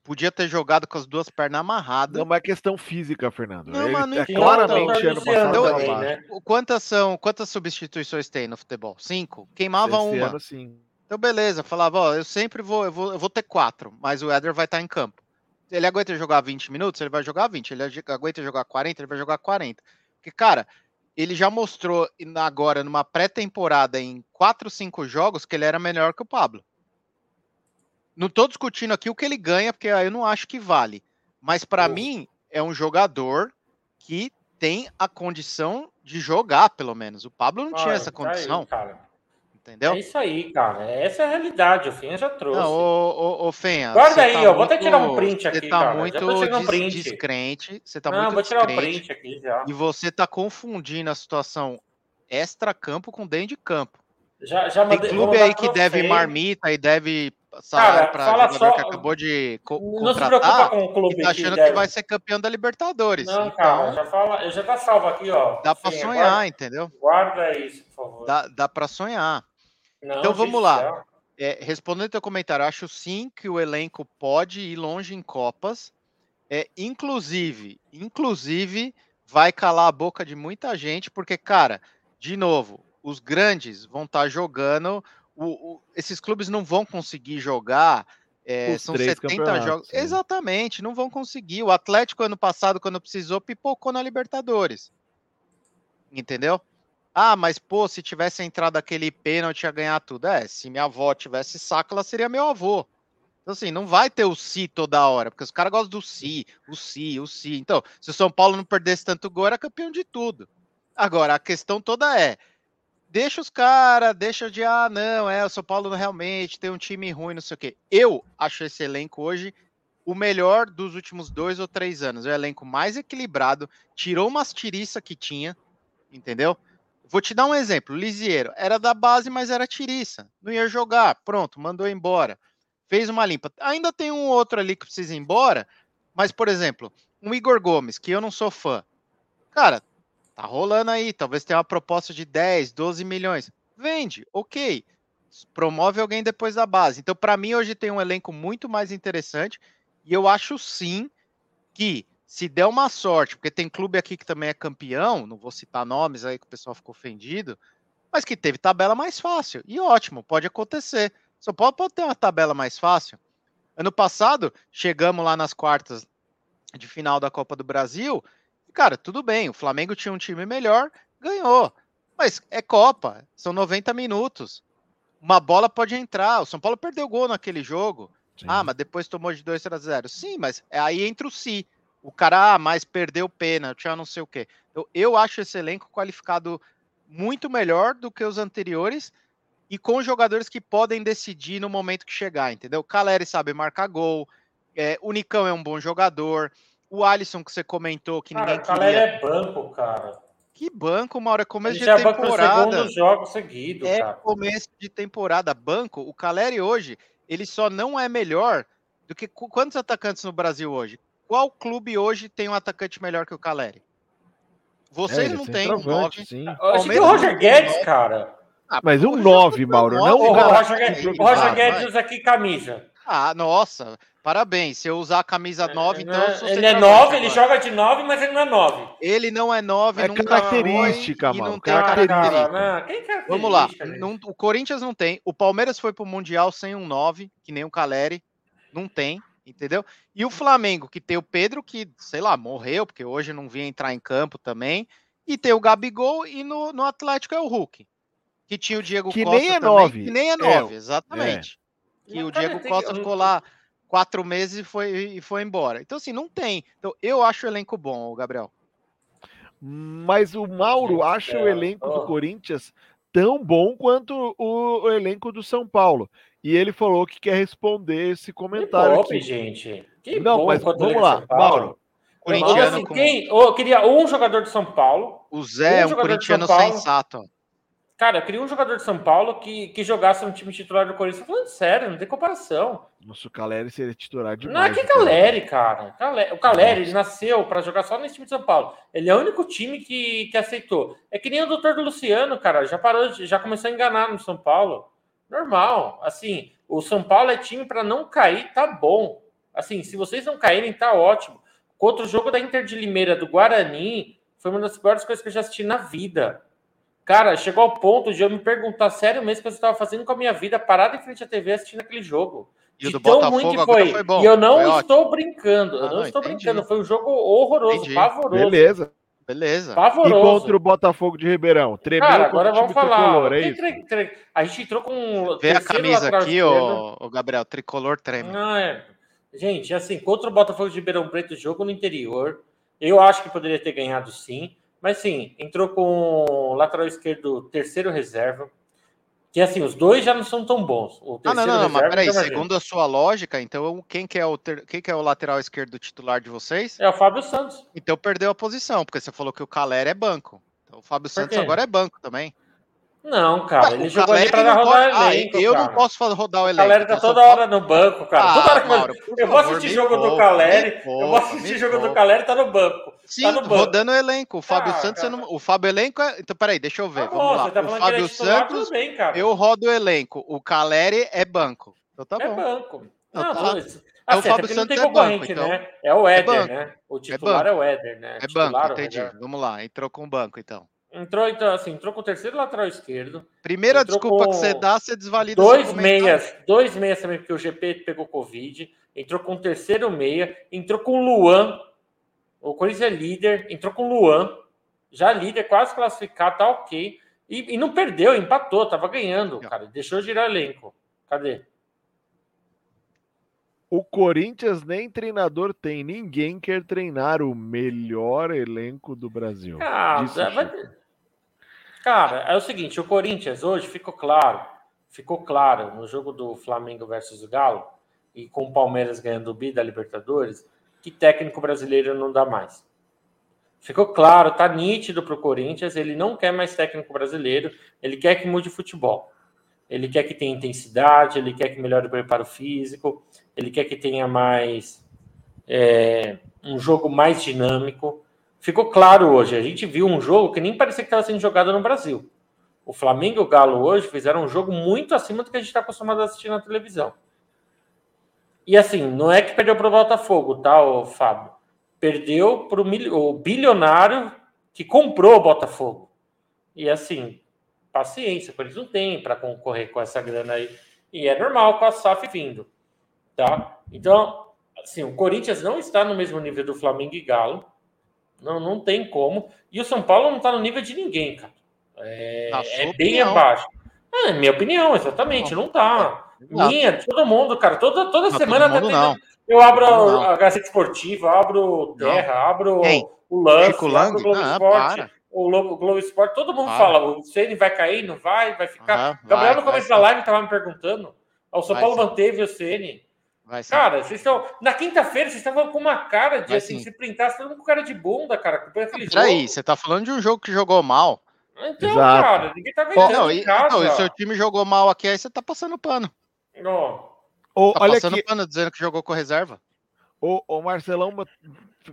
Podia ter jogado com as duas pernas amarradas. Não, mas é questão física, Fernando. Não, mas não é claramente ano passado. Aí, né? Quantas são, quantas substituições tem no futebol? Cinco? Queimava Esse uma. Ano, sim. Então, beleza. Falava, ó, eu sempre vou, eu vou, eu vou ter quatro, mas o Éder vai estar em campo ele aguenta jogar 20 minutos, ele vai jogar 20. Ele aguenta jogar 40, ele vai jogar 40. Porque, cara, ele já mostrou agora, numa pré-temporada, em 4, 5 jogos, que ele era melhor que o Pablo. Não tô discutindo aqui o que ele ganha, porque eu não acho que vale. Mas para mim, é um jogador que tem a condição de jogar, pelo menos. O Pablo não ah, tinha essa condição. Aí, Entendeu? É isso aí, cara. Essa é a realidade. O Fenha já trouxe. Não, ô, ô, ô Fenha. Guarda aí, tá ó. Muito, vou até tirar um print aqui. Você tá cara. muito um print. descrente. Você tá Não, muito vou tirar um print aqui já. E você tá confundindo a situação extra-campo com dentro de campo. Já, já Tem clube aí que deve marmita e deve salário para jogador só... que acabou de co não se preocupa com o clube tá achando que, que, vai ser campeão da Libertadores. Não, então, cara, já fala, já tá salvo aqui, ó. Dá para sonhar, guarda, entendeu? Guarda isso, por favor. Dá, dá para sonhar. Não, então vamos lá. É, respondendo teu comentário, acho sim que o elenco pode ir longe em Copas. É, inclusive, inclusive, vai calar a boca de muita gente, porque, cara, de novo, os grandes vão estar tá jogando. O, o, esses clubes não vão conseguir jogar. É, são 70 jogos. Sim. Exatamente, não vão conseguir. O Atlético, ano passado, quando precisou, pipocou na Libertadores. Entendeu? Ah, mas pô, se tivesse entrado aquele pênalti ia ganhar tudo. É, se minha avó tivesse saco, ela seria meu avô. Então, assim, não vai ter o si toda hora, porque os caras gostam do si, o si, o si. Então, se o São Paulo não perdesse tanto gol, era campeão de tudo. Agora, a questão toda é: deixa os caras, deixa de, ah, não, é, o São Paulo realmente tem um time ruim, não sei o quê. Eu acho esse elenco hoje o melhor dos últimos dois ou três anos. É o elenco mais equilibrado, tirou umas tiriças que tinha, entendeu? Vou te dar um exemplo. Lisieiro era da base, mas era tiriça. Não ia jogar. Pronto, mandou embora. Fez uma limpa. Ainda tem um outro ali que precisa ir embora. Mas, por exemplo, um Igor Gomes, que eu não sou fã. Cara, tá rolando aí. Talvez tenha uma proposta de 10, 12 milhões. Vende, ok. Promove alguém depois da base. Então, para mim, hoje tem um elenco muito mais interessante. E eu acho sim que se der uma sorte, porque tem clube aqui que também é campeão, não vou citar nomes aí que o pessoal ficou ofendido, mas que teve tabela mais fácil. E ótimo, pode acontecer. São Paulo pode ter uma tabela mais fácil. Ano passado, chegamos lá nas quartas de final da Copa do Brasil. Cara, tudo bem, o Flamengo tinha um time melhor, ganhou. Mas é Copa, são 90 minutos. Uma bola pode entrar. O São Paulo perdeu gol naquele jogo. Sim. Ah, mas depois tomou de 2 a 0. Sim, mas é aí entra o si o cara, ah, mas perdeu o pênalti, ah, não sei o quê. Eu, eu acho esse elenco qualificado muito melhor do que os anteriores e com jogadores que podem decidir no momento que chegar, entendeu? Caleri sabe marcar gol, é, o Nicão é um bom jogador, o Alisson que você comentou que cara, ninguém queria. Caleri é banco, cara. Que banco, uma hora começo Ele de temporada. Segundo jogos seguidos, é cara. começo de temporada, banco. O Caleri hoje, ele só não é melhor do que quantos atacantes no Brasil hoje? Qual clube hoje tem um atacante melhor que o Caleri? Vocês é, não têm um 9. Eu acho que o Roger Guedes, cara. Ah, mas um 9, Mauro, não o Roger, Guedes, o Roger Guedes usa aqui camisa. Ah, nossa. Parabéns. Se eu usar a camisa 9, é, então eu sou Ele é 9, ele joga de 9, mas ele não é 9. Ele não é 9, é nunca característica, foi, mano. não tem característica. Não, característica. Vamos lá. Não, o Corinthians não tem. O Palmeiras foi pro Mundial sem um 9, que nem o Caleri. Não tem entendeu? E o Flamengo, que tem o Pedro, que, sei lá, morreu, porque hoje não vinha entrar em campo também, e tem o Gabigol, e no, no Atlético é o Hulk, que tinha o Diego que Costa nem é também, nove. que nem é nove, é, exatamente. É. Que o Diego Costa ficou lá quatro meses e foi, e foi embora. Então, assim, não tem. Então, eu acho o elenco bom, Gabriel. Mas o Mauro acha o elenco do Corinthians tão bom quanto o, o, elenco do São Paulo. E ele falou que quer responder esse comentário. Que aqui. gente. Que não, mas vamos lá, Mauro. Corintiano assim, quem, eu queria um jogador de São Paulo. O Zé um é um corintiano sensato. Cara, eu queria um jogador de São Paulo que, que jogasse no time titular do Corinthians. Tô falando sério, não tem comparação. Nossa, o Caleri seria titular demais. Não é que Caleri, cara. O Caleri, ele nasceu para jogar só nesse time de São Paulo. Ele é o único time que, que aceitou. É que nem o doutor do Luciano, cara. Já parou, já começou a enganar no São Paulo. Normal. Assim, o São Paulo é time para não cair, tá bom. Assim, se vocês não caírem, tá ótimo. Contra o jogo da Inter de Limeira do Guarani, foi uma das piores coisas que eu já assisti na vida. Cara, chegou ao ponto de eu me perguntar sério mesmo o que eu estava fazendo com a minha vida, parado em frente à TV assistindo aquele jogo. E o do tão Botafogo ruim que foi. foi bom, e eu não estou ótimo. brincando. Eu ah, não, não, estou entendi. brincando. Foi um jogo horroroso, entendi. pavoroso. Beleza. Beleza. Pavoroso. E contra o Botafogo de Ribeirão? Tremeu Cara, agora vamos falar. Tricolor, é tre, tre, a gente entrou com. Vê a camisa aqui, o, o Gabriel. Tricolor treme. Não, é. Gente, assim, contra o Botafogo de Ribeirão Preto, jogo no interior. Eu acho que poderia ter ganhado sim. Mas sim, entrou com o lateral esquerdo terceiro reserva. Que assim, os dois já não são tão bons. O ah, não, não, não, mas peraí, segundo a sua lógica, então quem que, é o ter... quem que é o lateral esquerdo titular de vocês? É o Fábio Santos. Então perdeu a posição, porque você falou que o Calera é banco. Então o Fábio Santos agora é banco também. Não, cara, ele jogou ali pra rodar pode... elenco. Ah, eu cara. não posso rodar o elenco. O Caleri tá toda hora no banco, cara. Ah, toda hora que Mauro, eu, vou assistir jogo pouco, do Caleri, pouco, eu vou assistir jogo pouco. do Caleri, tá no banco. Sim, tá no banco. rodando o elenco. O Fábio ah, Santos, não... o Fábio Elenco é... Então, peraí, deixa eu ver, tá vamos lá. Tá o Fábio é Santos, bem, eu rodo o elenco. O Caleri é banco. Então tá é bom. É banco. Não, não, tá. Ah, o Fábio Santos é banco, então. Né? É o é Éder, né? O titular é, o Éder, né? É banco, entendi. Vamos lá, entrou com o banco, então. Entrou, então, assim, entrou com o terceiro lateral esquerdo. Primeira desculpa que você dá, você desvalida Dois meias, dois meias também, porque o GP pegou Covid. Entrou com o terceiro meia, entrou com o Luan. O Corinthians é líder, entrou com o Luan, já líder, quase classificado, tá ok. E, e não perdeu, empatou, tava ganhando, cara. Deixou girar elenco. Cadê? O Corinthians nem treinador tem. Ninguém quer treinar o melhor elenco do Brasil. Ah, vai... Cara, é o seguinte: o Corinthians hoje ficou claro, ficou claro no jogo do Flamengo versus o Galo e com o Palmeiras ganhando o bi da Libertadores, que técnico brasileiro não dá mais. Ficou claro, tá nítido para o Corinthians, ele não quer mais técnico brasileiro, ele quer que mude futebol. Ele quer que tenha intensidade, ele quer que melhore o preparo físico, ele quer que tenha mais é, um jogo mais dinâmico. Ficou claro hoje, a gente viu um jogo que nem parecia que estava sendo jogado no Brasil. O Flamengo e o Galo hoje fizeram um jogo muito acima do que a gente está acostumado a assistir na televisão. E assim, não é que perdeu para o Botafogo, tá, o Fábio? Perdeu para o bilionário que comprou o Botafogo. E assim, paciência, eles não têm para concorrer com essa grana aí. E é normal com a SAF vindo. Tá? Então, assim, o Corinthians não está no mesmo nível do Flamengo e Galo. Não, não tem como. E o São Paulo não está no nível de ninguém, cara. É, é bem abaixo. É, minha opinião, exatamente, não, está Minha, todo mundo, cara. Toda, toda não, semana tá tendo, eu abro a, a Gazeta Esportiva, abro Terra, não. abro Quem? o Lance, abro o Globo ah, Esporte, o Globo, Globo Esporte. Todo mundo fala, o Ceni vai cair, não vai, vai ficar. Gabriel, no começo da live, estava me perguntando. O São vai, Paulo manteve o Ceni. Vai cara, vocês estão. Na quinta-feira, vocês estavam com uma cara de Vai assim, sim. se printasse todo mundo com cara de bunda, cara. Com aquele Peraí, você tá falando de um jogo que jogou mal. Então, Exato. cara, ninguém tá vendo. Não, e, não, e o seu time jogou mal aqui, aí você tá passando pano. Não. Ô, tá olha passando aqui. pano dizendo que jogou com reserva. O, o Marcelão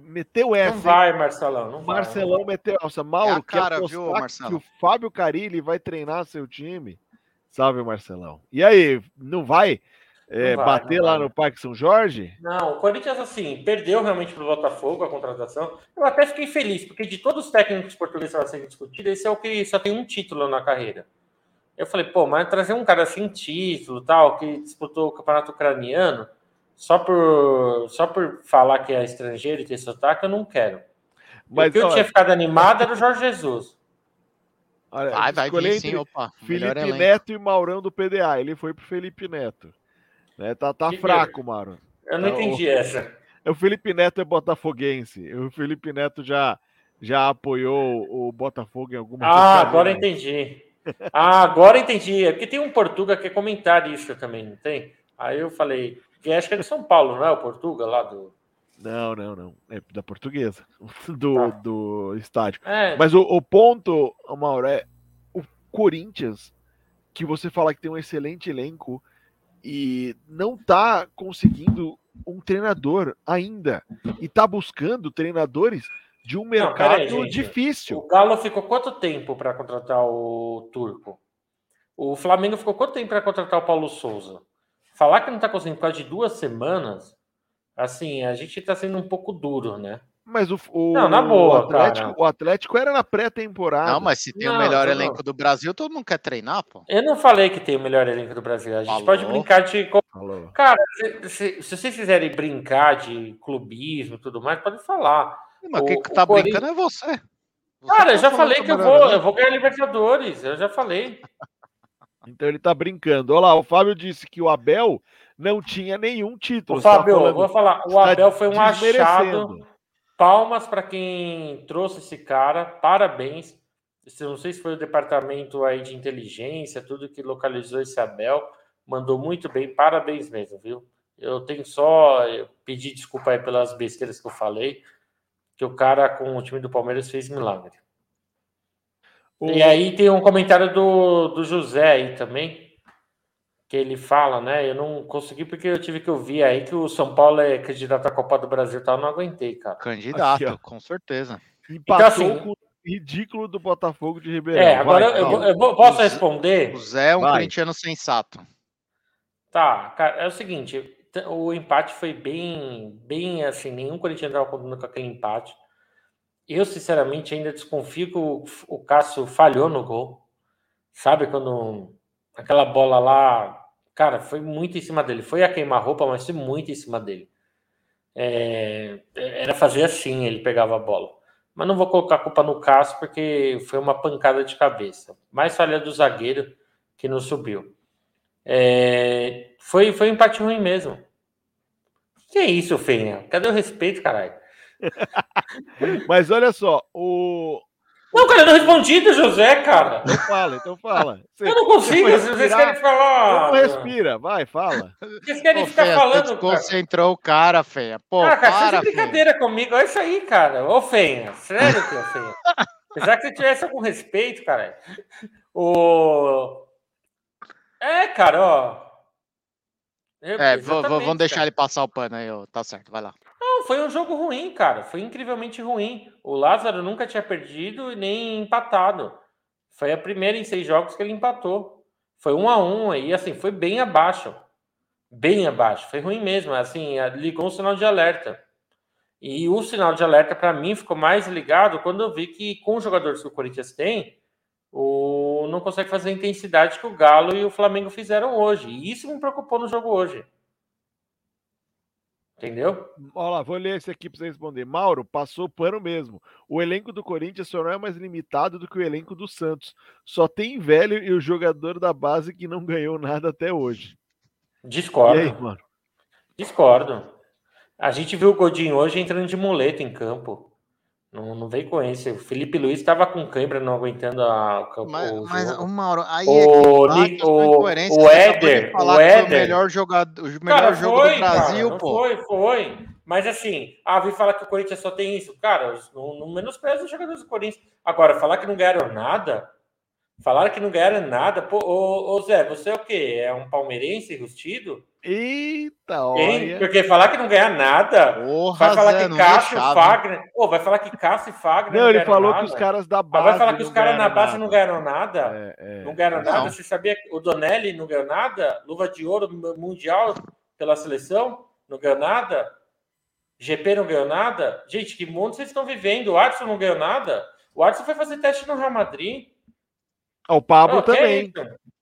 meteu essa. Não vai, Marcelão. Não Marcelão vai, meteu essa. Mauro, é cara, viu, Marcelo? que o Fábio Carilli vai treinar seu time. Salve, Marcelão. E aí, não vai? É, vai, bater lá no Parque São Jorge? Não, o Corinthians, assim, perdeu realmente para o Botafogo a contratação. Eu até fiquei feliz, porque de todos os técnicos portugueses que estavam sendo discutidos, esse é o que só tem um título na carreira. Eu falei, pô, mas trazer um cara assim, título tal, que disputou o campeonato ucraniano, só por, só por falar que é estrangeiro e ter sotaque, eu não quero. Mas, o que eu tinha ficado animado era o Jorge Jesus. Olha, vai, vai vir, sim, opa. Felipe Neto e Maurão do PDA. Ele foi pro Felipe Neto. Né? Tá, tá fraco, Mauro. Eu não, não entendi essa. O Felipe Neto é botafoguense. O Felipe Neto já, já apoiou o Botafogo em alguma Ah, agora entendi. Ah, agora entendi. É porque tem um Portuga que é comentar isso também, não tem? Aí eu falei, que acho que é de São Paulo, não é o Portuga lá do. Não, não, não. É da portuguesa. Do, tá. do estádio. É. Mas o, o ponto, Mauro, é o Corinthians, que você fala que tem um excelente elenco e não tá conseguindo um treinador ainda. E tá buscando treinadores de um mercado não, aí, difícil. O Galo ficou quanto tempo para contratar o Turco? O Flamengo ficou quanto tempo para contratar o Paulo Souza? Falar que não está conseguindo por causa de duas semanas, assim, a gente está sendo um pouco duro, né? Mas o, o, não, na boa, o, Atlético, o Atlético era na pré-temporada. Não, mas se tem não, o melhor elenco não. do Brasil, todo mundo quer treinar, pô. Eu não falei que tem o melhor elenco do Brasil. A gente Falou. pode brincar de. Falou. Cara, se, se, se, vocês quiserem brincar de clubismo e tudo mais, pode falar. Mas o, que tá brincando é você. você Cara, eu tá já falei que eu vou, eu vou ganhar Libertadores. Eu já falei. Então ele tá brincando. Olha lá, o Fábio disse que o Abel não tinha nenhum título. O Fábio, tá vou falar, o Abel foi um achado. Palmas para quem trouxe esse cara. Parabéns. Não sei se foi o departamento aí de inteligência, tudo que localizou esse Abel. Mandou muito bem. Parabéns mesmo, viu? Eu tenho só pedir desculpa aí pelas besteiras que eu falei, que o cara com o time do Palmeiras fez milagre. O... E aí tem um comentário do, do José aí também, que ele fala, né? Eu não consegui porque eu tive que ouvir aí que o São Paulo é candidato à Copa do Brasil e tal, não aguentei, cara. Candidato, Aqui, com certeza. Empatou então, assim, com o ridículo do Botafogo de Ribeirão. É, agora Vai, eu, eu, eu, posso responder. O Zé é um Vai. corintiano sensato. Tá, cara, é o seguinte, o empate foi bem, bem assim, nenhum corintiano estava contando com aquele empate. Eu, sinceramente, ainda desconfio que o, o Cássio falhou no gol. Sabe, quando aquela bola lá, cara, foi muito em cima dele. Foi a queimar-roupa, mas foi muito em cima dele. É, era fazer assim, ele pegava a bola. Mas não vou colocar a culpa no Cássio, porque foi uma pancada de cabeça. Mais falha do zagueiro que não subiu. É, foi, foi um empate ruim mesmo. Que isso, Fenha? Cadê o respeito, caralho? Mas olha só, o. Não, cara, eu não respondi do José, cara. Então fala, então fala. Você, eu não consigo, se vocês querem falar. Não respira, vai, fala. Vocês querem Pô, ficar falando. Você concentrou o cara, Fenha. Pô, ah, cara, para, você brincadeira Fenha. comigo. Olha isso aí, cara. Ô, Fenha. Sério que é Fenha. Apesar que você tivesse algum respeito, cara. O. É, cara, ó. É, vamos deixar cara. ele passar o pano aí, ó. tá certo, vai lá. Foi um jogo ruim, cara. Foi incrivelmente ruim. O Lázaro nunca tinha perdido e nem empatado. Foi a primeira em seis jogos que ele empatou. Foi um a um aí, assim, foi bem abaixo. Bem abaixo. Foi ruim mesmo. Assim, ligou um sinal de alerta. E o sinal de alerta, para mim, ficou mais ligado quando eu vi que, com os jogadores que o Corinthians tem, o não consegue fazer a intensidade que o Galo e o Flamengo fizeram hoje. E isso me preocupou no jogo hoje. Entendeu? Olha lá, vou ler esse aqui para você responder. Mauro, passou pano mesmo. O elenco do Corinthians só não é mais limitado do que o elenco do Santos. Só tem velho e o jogador da base que não ganhou nada até hoje. Discordo. Aí, mano? Discordo. A gente viu o Godinho hoje entrando de muleta em campo. Não, não veio com esse. O Felipe Luiz estava com cãibra, não aguentando a, o Mas, o mas o Mauro, aí o, é que o, o, o Éder, o Éder. o melhor jogador, o melhor cara, jogo foi, do Brasil, cara, pô. Foi, foi. Mas assim, ah, vi falar que o Corinthians só tem isso. Cara, não, não menospreza os jogadores do Corinthians. Agora, falar que não ganharam nada, Falaram que não ganharam nada. Pô, ô, ô, Zé, você é o quê? É um palmeirense rustido? Eita, olha. Porque falar que não ganha nada. Porra, vai falar Zé, que Cássio e Fagner. Pô, vai falar que Cássio e Fagner. Não, não ele falou nada. que os caras da base. Vai falar que os caras na base nada. não ganharam nada. É, é, não ganharam não. nada. Você sabia que o Donelli não ganhou nada? Luva de ouro mundial pela seleção? Não ganhou nada? GP não ganhou nada? Gente, que mundo vocês estão vivendo? O Adson não ganhou nada? O Adson foi fazer teste no Real Madrid. O Pablo também.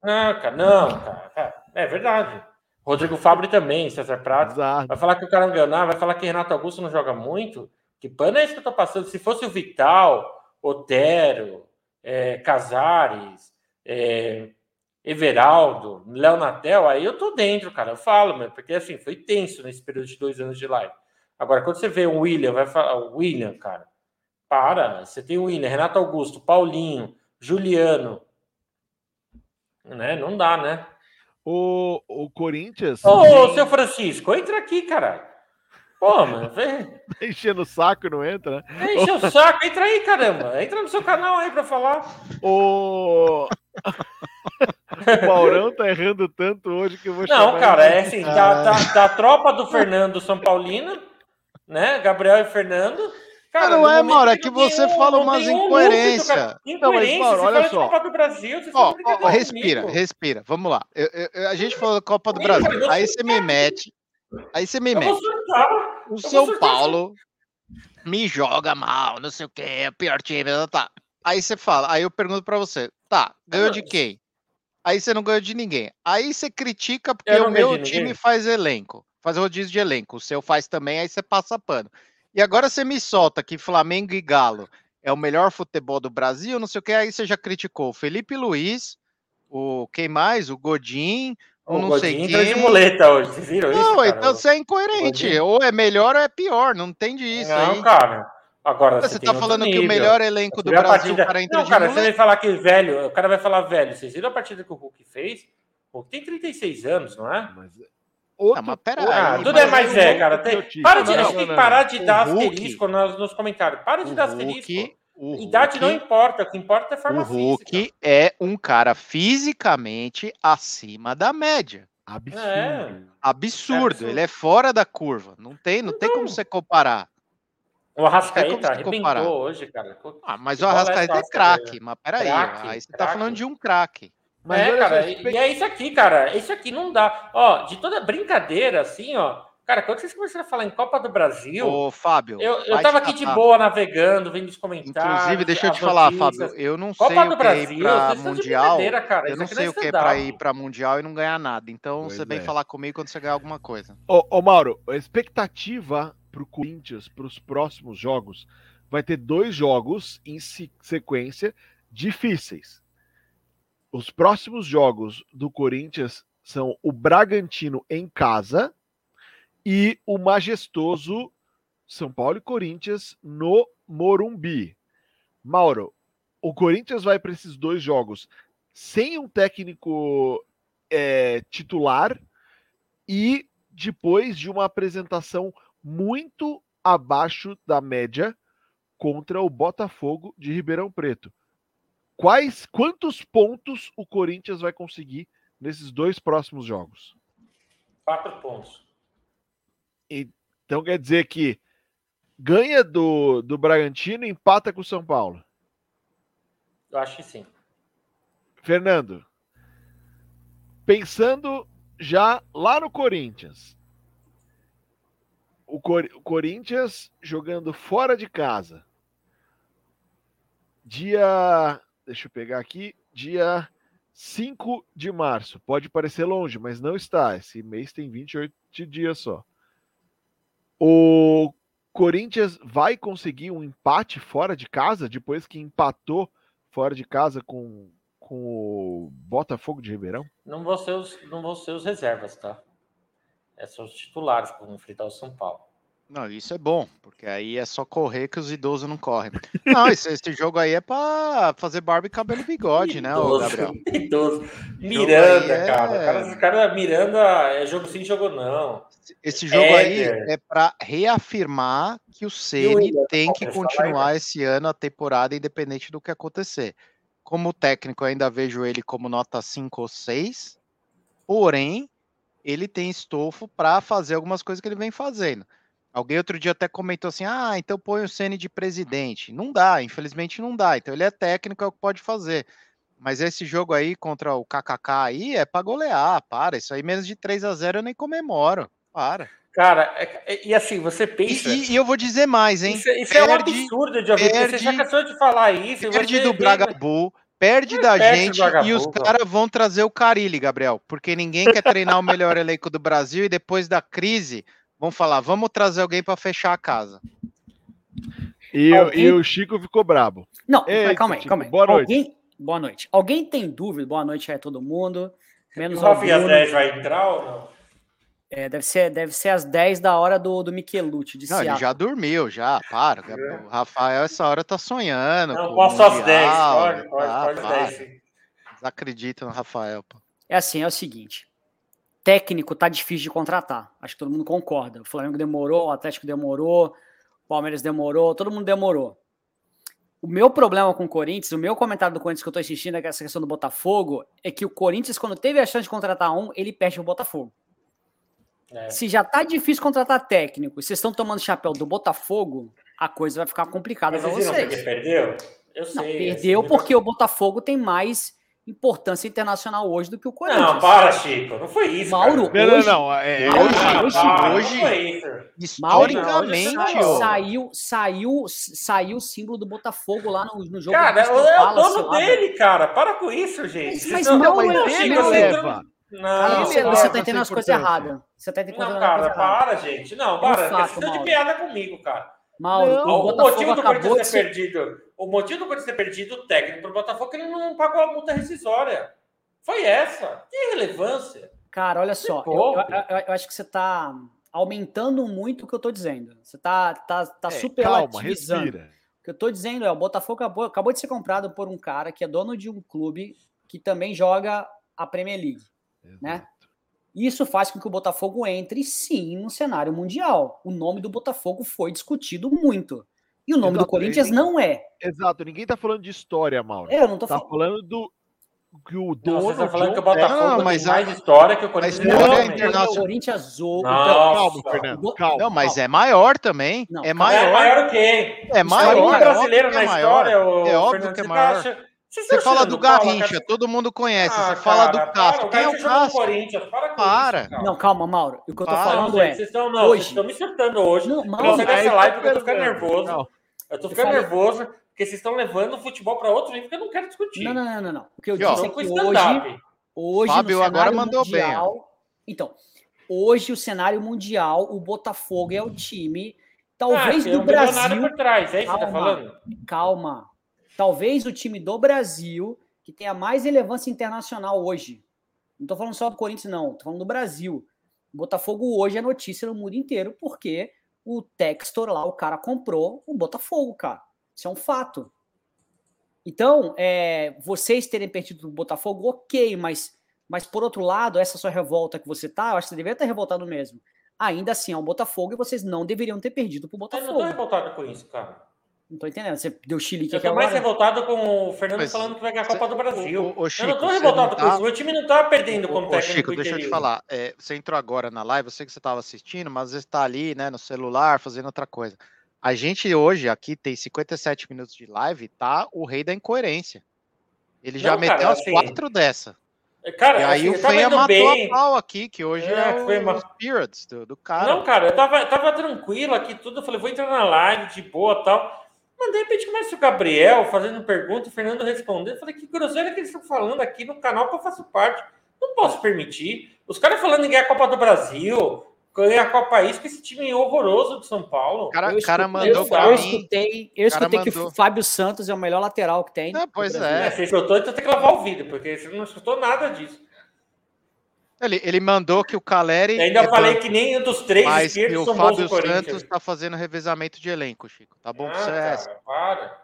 não, cara, não, cara, É verdade. Rodrigo Fabri também, César Prato. Exato. Vai falar que o cara não ganhar, vai falar que Renato Augusto não joga muito. Que pano é isso que eu tô passando? Se fosse o Vital, Otero, é, Casares, é, Everaldo, Léo Natel, aí eu tô dentro, cara. Eu falo, meu, porque assim, foi tenso nesse período de dois anos de live. Agora, quando você vê o William, vai falar, o William, cara, para. Você tem o William, Renato Augusto, Paulinho, Juliano. Né? Não dá, né? O, o Corinthians. Ô, tem... seu Francisco, entra aqui, caralho. Pô, mano, vem. Tá enchendo o saco, não entra, né? Enche o saco, entra aí, caramba. Entra no seu canal aí pra falar. O. o Maurão tá errando tanto hoje que eu vou Não, cara, é assim, da, da, da, tropa do Fernando São Paulino, né? Gabriel e Fernando. Cara, não é, Mauro, é que você um, fala umas incoerências. Incoerência, não, mas, Mauro, olha só. Copa do Brasil, ó, ó, respira, comigo. respira. Vamos lá. Eu, eu, a gente falou da Copa do Brasil. Aí você me mete. Aí você me mete. O São Paulo me joga mal, não sei o que, é o pior time. Tá, tá. Aí você fala, aí eu pergunto para você, tá, ganhou de quem? Aí você não ganhou de ninguém. Aí você critica porque o meu time faz elenco, faz rodízio de elenco. O seu faz também, aí você passa pano. E agora você me solta que Flamengo e Galo é o melhor futebol do Brasil, não sei o que, aí você já criticou o Felipe Luiz, o quem mais? O Godin, o não sei quem. de muleta hoje, vocês viram não, isso? Não, então você é incoerente. Ou é melhor ou é pior, não entende isso não, aí. cara. Agora, você, você tá falando que o melhor elenco do Brasil partida... para entrar Não, cara, você vai falar que velho, o cara vai falar velho. Vocês viram a partida que o Hulk fez? O Hulk tem 36 anos, não é? Mas... Outro, não, mas pera ah, tudo é mais velho, cara. Tem... Para de, não, a gente tem que parar de dar asterisco nos, nos comentários. Para de dar asterisco. O Idade Hulk, não importa, o que importa é forma o Hulk física. é um cara fisicamente acima da média. Absurdo. É. Absurdo. É Ele é fora da curva. Não tem, não, não. tem como você comparar. O Arrascaeta arrebentou hoje, cara. Ah, mas o Arrascaeta é craque. Mas peraí, craque, aí você tá craque. tá falando de um craque. Mas é, cara, e é isso aqui, cara. Isso aqui não dá. Ó, de toda brincadeira, assim, ó, Cara, quando vocês começaram a falar em Copa do Brasil. Ô, Fábio. Eu, eu tava aqui de boa navegando, vendo os comentários. Inclusive, deixa eu te falar, Fábio. Eu não Copa sei o que Brasil, é ir pra Mundial. Cara. Eu não sei o que é pra ir pra Mundial e não ganhar nada. Então, pois você vem é. falar comigo quando você ganhar alguma coisa. Ô, ô Mauro, a expectativa pro Corinthians para os próximos jogos vai ter dois jogos em sequência difíceis. Os próximos jogos do Corinthians são o Bragantino em casa e o majestoso São Paulo e Corinthians no Morumbi. Mauro, o Corinthians vai para esses dois jogos sem um técnico é, titular e depois de uma apresentação muito abaixo da média contra o Botafogo de Ribeirão Preto. Quais quantos pontos o Corinthians vai conseguir nesses dois próximos jogos? Quatro pontos. Então quer dizer que ganha do, do Bragantino e empata com o São Paulo. Eu acho que sim. Fernando, pensando já lá no Corinthians, o, Cor o Corinthians jogando fora de casa, dia, deixa eu pegar aqui, dia 5 de março. Pode parecer longe, mas não está. Esse mês tem 28 dias só. O Corinthians vai conseguir um empate fora de casa, depois que empatou fora de casa com, com o Botafogo de Ribeirão? Não vão ser os, não vão ser os reservas, tá? É só os titulares vão enfrentar o São Paulo. Não, isso é bom, porque aí é só correr que os idosos não correm. Não, esse, esse jogo aí é pra fazer barba e cabelo e bigode, né, idoso, Gabriel? Idoso. Miranda, é... cara. Cara, da Miranda é jogo sim, jogo não. Esse jogo é, aí é para reafirmar que o Ceni tem que continuar esse ano a temporada, independente do que acontecer. Como técnico, ainda vejo ele como nota 5 ou 6, porém, ele tem estofo para fazer algumas coisas que ele vem fazendo. Alguém outro dia até comentou assim: ah, então põe o Ceni de presidente. Não dá, infelizmente não dá. Então ele é técnico, é o que pode fazer. Mas esse jogo aí contra o KKK aí é para golear, para. Isso aí menos de 3 a 0 eu nem comemoro. Para. Cara, é, é, e assim, você pensa. E, e, eu vou dizer mais, hein? Isso, isso perde, é um absurdo de ouvir. Perde, você já cansou de falar isso. Perde do Bragabu, perde da gente e os caras vão trazer o Carilli, Gabriel. Porque ninguém quer treinar o melhor elenco do Brasil e depois da crise vão falar, vamos trazer alguém para fechar a casa. E, alguém... e, o Chico ficou brabo. Não, Eita, calma aí, Chico, calma aí. Boa noite. Alguém, Boa noite. Alguém tem dúvida? Boa noite aí a todo mundo. Menos o Rafinha 10 vai entrar ou não? É, deve ser, deve ser às 10 da hora do, do Michelucci. De não, ele já dormiu, já, para. É. O Rafael, essa hora, tá sonhando. Não, posso às 10, pode, pode, ah, pode 10. Eles acreditam no Rafael, pô. É assim, é o seguinte. Técnico tá difícil de contratar. Acho que todo mundo concorda. O Flamengo demorou, o Atlético demorou, o Palmeiras demorou, todo mundo demorou. O meu problema com o Corinthians, o meu comentário do Corinthians que eu tô assistindo, é essa questão do Botafogo, é que o Corinthians, quando teve a chance de contratar um, ele perde o Botafogo. É. Se já tá difícil contratar técnico vocês estão tomando chapéu do Botafogo, a coisa vai ficar complicada para vocês. Não, porque perdeu? Eu sei. Não, perdeu porque o Botafogo tem mais importância internacional hoje do que o Corinthians. Não, para, Chico. Não foi isso. Mauro, cara. hoje, não, não, é, Mauro, hoje, para, hoje, hoje historicamente, Mauro, saiu, saiu, saiu o símbolo do Botafogo lá no, no jogo. Cara, é o dono dele, cara. Para com isso, gente. Mas, mas não, não, é ele leva. Não, você, você tá entendendo as coisas erradas. Você tá entendendo Não, cara, para, gente. Não, para. Fato, você tá de piada comigo, cara. Mauro, o, o motivo do Corinthians ter ser... perdido, o motivo do Corinthians ter perdido o técnico pro Botafogo é que ele não pagou a multa rescisória. Foi essa. Que relevância. Cara, olha só, eu, eu, eu, eu, acho que você tá aumentando muito o que eu tô dizendo. Você tá, tá, tá é, super calma, respira. O que eu tô dizendo é, o Botafogo acabou, acabou de ser comprado por um cara que é dono de um clube que também joga a Premier League? Exato. né? Isso faz com que o Botafogo entre, sim, no cenário mundial. O nome do Botafogo foi discutido muito. E o nome Exato, do Corinthians ninguém, não é. Exato, ninguém tá falando de história, Mauro. É, eu não tô tá falando do que o dono. Não, você tá falando que o Botafogo não, mas tem mais história que o Corinthians. Não, não, é internacional. O Corinthians ou calma, Fernando. Calma. Não, mas é maior também. Não, é maior. É maior o quê? É maior. É brasileiro na história, é óbvio que é maior. Você, fala do Garrincha, todo mundo conhece. Ah, você fala do Cássio. Quem é o Cássio? Para, para. Isso, não, calma, Mauro. O que eu tô para, falando é. Vocês estão, não, hoje... vocês estão me surtando hoje. Não, Mauro, eu dessa live porque eu tô ficando nervoso. Não. Eu tô ficando nervoso porque vocês estão levando o futebol para outro nível que eu não quero discutir. Não, não, não, não. O que eu disse é que hoje, hoje Fábio agora mandou mundial, bem. Então, hoje o cenário mundial, o Botafogo é o time talvez ah, do um Brasil. por trás, é isso calma, que você tá falando? Calma talvez o time do Brasil que tenha mais relevância internacional hoje. Não estou falando só do Corinthians, não. Estou falando do Brasil. O Botafogo hoje é notícia no mundo inteiro porque o Textor lá, o cara comprou o Botafogo, cara. Isso é um fato. Então, é, vocês terem perdido o Botafogo, ok, mas, mas por outro lado, essa sua revolta que você tá, eu acho que você deveria estar revoltado mesmo. Ainda assim, é um Botafogo e vocês não deveriam ter perdido pro Botafogo. Eu não tô revoltado com isso, cara. Não tô entendendo. Você deu chilique aqui. Eu tô mais revoltado com o Fernando Mas, falando que vai ganhar a Copa do Brasil. O, o Chico, eu não tô revoltado tá... com isso. O time não tá perdendo como técnico. Chico, deixa eu te falar. É, você entrou agora na live, eu sei que você tava assistindo, mas às vezes tá ali, né, no celular, fazendo outra coisa. A gente hoje aqui tem 57 minutos de live, tá o rei da incoerência. Ele já não, meteu cara, as assim, quatro dessa. Cara, e aí assim, o Fenha matou bem. a pau aqui, que hoje é, é o, foi uma... Spirits do, do, cara. Não, cara, eu tava, tava tranquilo aqui, tudo. Eu falei, vou entrar na live de boa tal. Mas de repente começa o Gabriel fazendo pergunta, o Fernando respondendo. Eu falei, que groselha que eles estão falando aqui no canal que eu faço parte. Não posso permitir. Os caras falando em ganhar a Copa do Brasil, ganhar a Copa Isso, que esse time é horroroso de São Paulo. Cara, eu cara mandou eu, eu escutei, eu escutei que o Fábio Santos é o melhor lateral que tem. É, pois é. é. Você escutou, então tem que lavar o vídeo, porque você não escutou nada disso. Ele, ele mandou que o Caleri. Eu ainda é falei que nem um dos três mas que o Fábio Santos está fazendo revezamento de elenco, Chico. Tá bom ah, você é essa. Para.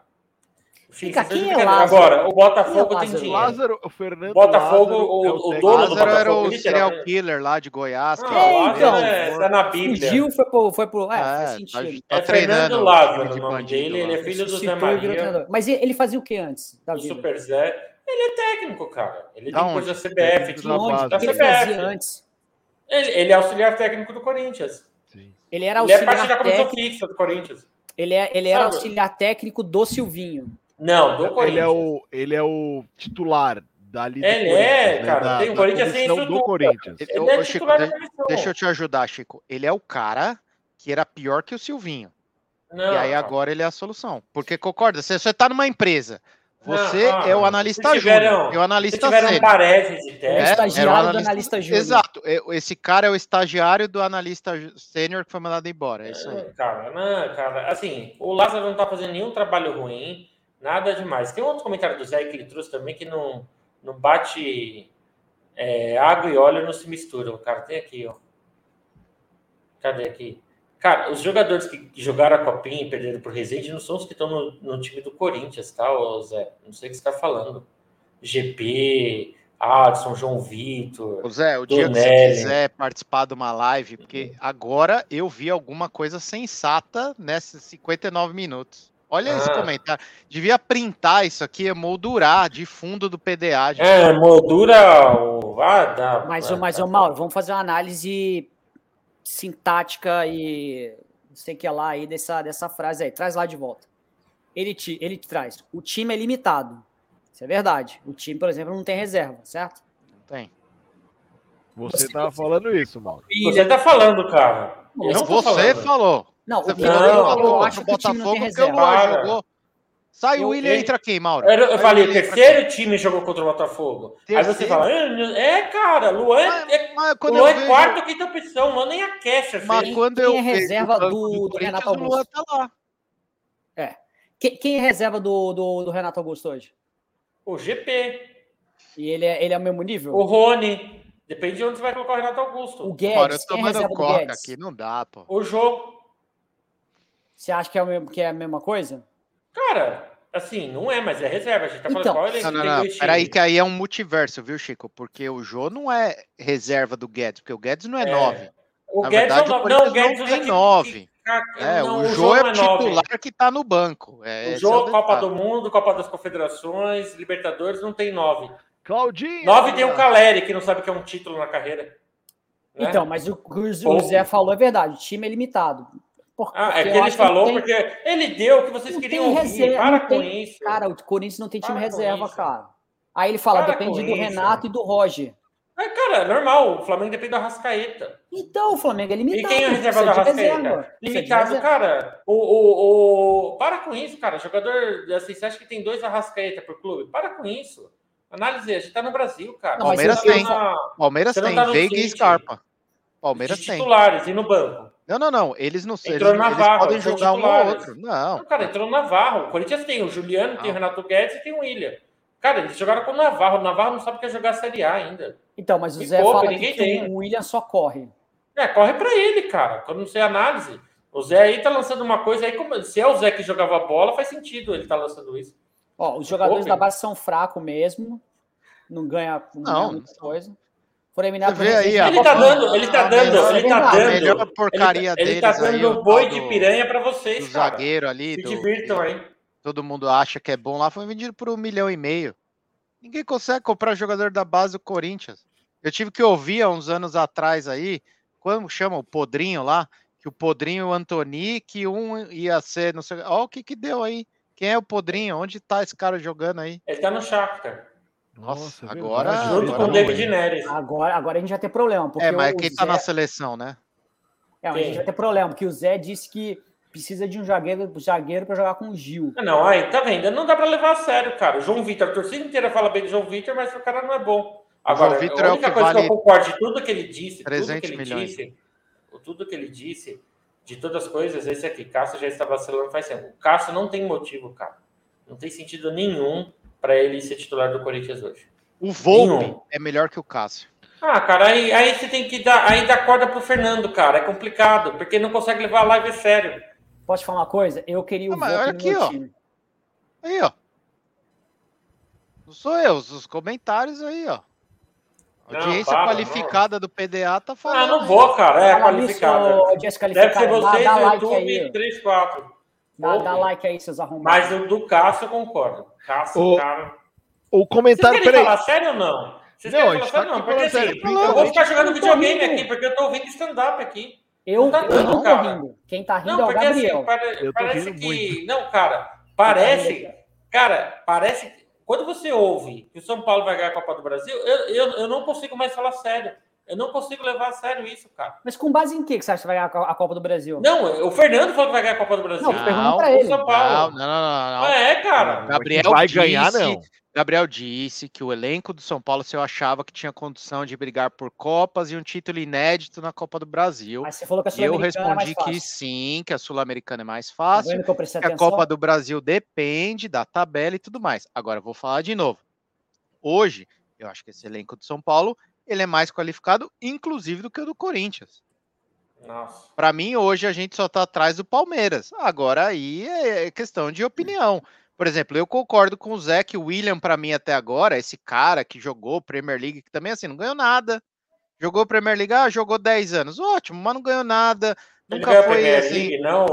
Fica aqui é Agora, o Botafogo tem dinheiro. Lázaro, o Fernando Botafogo, Lázaro, o, é o, dono Lázaro do Botafogo, era o serial killer lá de Goiás. Que é, então, é, tá na Bíblia. Fugiu, foi pro... Foi pro é, é faz sentido. Tá, tá é Fernando Lázaro o nome dele, ele é filho do Zé Maria. Mas ele fazia o que antes da Super Zé. Ele é técnico, cara. Ele tem coisa da CBF. De onde? Da CBF. fazia antes? Ele, ele é auxiliar técnico do Corinthians. Sim. Ele era auxiliar ele é parte da comissão fixa do Corinthians. Ele, é, ele era auxiliar técnico do Silvinho. Não, do Corinthians. Ele é o, ele é o titular dali Ele é, né? cara. Da, tem o Corinthians sem do Corinthians. Ele, ele é Chico, deixa, deixa eu te ajudar, Chico. Ele é o cara que era pior que o Silvinho. Não, e aí agora ele é a solução. Porque concorda, você, você tá numa empresa, você não, é o analista júnior. É o analista sênior. Parece de é, o estagiário analista, do analista júnior. Exato. Esse cara é o estagiário do analista sênior que foi mandado embora. É isso aí. Cara, não, cara, assim, o Lázaro não tá fazendo nenhum trabalho ruim. Nada demais. Tem um outro comentário do Zé que ele trouxe também que não, não bate é, água e óleo não se misturam. Cara, tem aqui, ó. Cadê aqui? Cara, os jogadores que jogaram a copinha e perderam pro Resende não são os que estão no, no time do Corinthians, tá, ô Zé? Não sei o que você está falando. GP, Adson, João Vitor. Ô Zé, o dia que você quiser participar de uma live, porque agora eu vi alguma coisa sensata nesses 59 minutos. Olha ah. esse comentário. Devia printar isso aqui, moldurar de fundo do PDA. Gente. É, moldura o. Ah, dá, mas, mas, ô, Mauro, vamos fazer uma análise sintática e não sei o que lá aí dessa, dessa frase aí. Traz lá de volta. Ele te, ele te traz. O time é limitado. Isso é verdade. O time, por exemplo, não tem reserva, certo? Não tem. Você estava falando isso, Mauro. Você está falando, cara. Eu não você falando. falou. Não, você o não, falou, eu acho que o Botafogo que o Luan jogou. Sai o William, entra quem, Mauro? Eu, eu falei, o terceiro time jogou contra o Botafogo. Terceiro? Aí você fala, é, cara, Luan, mas, é, mas Luan é vejo... quarto ou quinta opção, Luan nem aquece. Mas quem, quando quem eu é reserva do, do, Renato Augusto? Luan tá lá. É. Quem, quem é reserva do, do, do, Renato Augusto hoje? O GP. E ele é, ele é o mesmo nível? O Rony. Depende de onde você vai colocar o Renato Augusto. O Guedes. Cara, eu tô tomando é coca aqui, não dá, pô. O jogo. Você acha que é, o mesmo, que é a mesma coisa? Cara, assim, não é, mas é reserva. A gente tá falando então, qual ele não, não, não. Peraí, que aí é um multiverso, viu, Chico? Porque o Jô não é reserva do Guedes, porque o Guedes não é 9. É. O Na Guedes verdade, é o não, o Guedes não tem 9. É, não, o, o Jô é o titular é que tá no banco. É, o Jô, é Copa do Mundo, Copa das Confederações, Libertadores, não tem 9. Claudinho! 9 tem o Caleri, que não sabe que é um título na carreira. Né? Então, mas o que o Zé falou é verdade, o time é limitado. Porque ah, é que ele falou tem... porque ele deu o que vocês não queriam ouvir. Reserva, Para com tem... isso. Cara, o Corinthians não tem time Para reserva, cara. Aí ele fala, Para depende do isso. Renato e do Roger. É, cara, é normal. O Flamengo depende da Rascaeta. Então, o Flamengo é limitado. E quem é a reserva da Rascaeta? Limitado, cara. O, o, o... Para com isso, cara. Jogador, assim, você acha que tem dois Arrascaeta por clube? Para com isso. Análise, a gente tá no Brasil, cara. Não, Palmeiras tem. Palmeiras tem. Tá Veiga e Scarpa. Palmeiras tem. titulares e no banco. Não, não, não. Eles não sei. Eles, Navarro, eles podem jogar um ou outro. Não. não. Cara, entrou o Navarro. O Corinthians tem o Juliano, não. tem o Renato Guedes e tem o William. Cara, eles jogaram com o Navarro. O Navarro não sabe o que é jogar a Série A ainda. Então, mas o Zé pouco, fala que tem. o William só corre. É, corre para ele, cara. Quando não sei análise. O Zé aí tá lançando uma coisa aí, como, se é o Zé que jogava bola, faz sentido ele tá lançando isso. Ó, os jogadores da base são fracos mesmo. Não ganha, não, não ganha muita coisa. Por aí, ele tá dando, ele tá dando, ele tá dando. melhor porcaria ele, ele tá dando aí, boi de piranha para vocês, do cara. zagueiro ali. Se do, divirtam aí. Todo mundo acha que é bom lá, foi vendido por um milhão e meio. Ninguém consegue comprar jogador da base do Corinthians. Eu tive que ouvir há uns anos atrás aí, como chama o Podrinho lá, que o Podrinho e o Antoni, que um ia ser, não sei, olha o que que deu aí. Quem é o Podrinho? Onde tá esse cara jogando aí? Ele tá no Shakhtar. Nossa, Nossa agora. Junto com o David Neres. Agora, agora a gente vai ter problema. é, mas quem tá Zé... na seleção, né? É, a gente vai ter problema, porque o Zé disse que precisa de um zagueiro, zagueiro para jogar com o Gil. Não, aí, tá vendo? Não dá para levar a sério, cara. O João Vitor, a torcida inteira fala bem do João Vitor, mas o cara não é bom. Agora, o Vitor a única é coisa vale que eu concordo de tudo que ele disse, tudo que ele milhões. disse, tudo que ele disse, de todas as coisas, esse aqui, Cássio já está vacilando faz tempo. O Cássio não tem motivo, cara. Não tem sentido nenhum para ele ser titular do Corinthians hoje. O Volpe é melhor que o Cássio. Ah, cara, aí, aí você tem que dar, aí dá corda pro Fernando, cara. É complicado, porque não consegue levar a live a sério. Posso falar uma coisa? Eu queria o ah, Volpe aqui, ó. Time. Aí, ó. Não sou eu, os comentários aí, ó. Audiência não, para, qualificada não. do PDA tá falando. Ah, não vou, cara. É qualificada. Deve ser vocês, dá, dá YouTube, like 3, 4. Dá, dá, like aí, seus arrombados. Mas o do Cássio eu concordo. Cássio, o, cara. O comentário. Vocês querem falar sério ou não? Vocês não, querem falar sério ou não? Porque assim, eu vou ficar jogando videogame aqui, porque eu tô ouvindo stand-up aqui. Eu não, tá eu não tô rindo. Quem tá rindo não, é o assim, Gabriel. Assim, pare, parece que. Muito. Não, cara, parece. Cara, parece. Quando você ouve que o São Paulo vai ganhar a Copa do Brasil, eu, eu, eu não consigo mais falar sério. Eu não consigo levar a sério isso, cara. Mas com base em que você acha que vai ganhar a Copa do Brasil? Não, o Fernando falou que vai ganhar a Copa do Brasil. Não, pergunta pra ele. São Paulo. Não, não, não, não, É, cara. Gabriel vai ganhar, não. Gabriel disse que o elenco do São Paulo se eu achava que tinha condição de brigar por Copas e um título inédito na Copa do Brasil. Mas você falou que a E eu Sul-Americana é mais respondi que fácil. sim, que a Sul-Americana é mais Tá fácil, vendo que que a? Copa do Brasil depende da tabela e tudo mais. Agora eu vou falar de novo. Hoje, eu acho que esse elenco do São Paulo, ele é mais qualificado, inclusive, do que o do Corinthians. Nossa. Para mim, hoje a gente só tá atrás do Palmeiras. Agora aí é questão de opinião. Por exemplo, eu concordo com o Zé que o William, para mim, até agora, esse cara que jogou Premier League, que também assim, não ganhou nada. Jogou Premier League, ah, jogou 10 anos. Ótimo, mas não ganhou nada. Ele Nunca ganhou a foi Premier assim. League, não?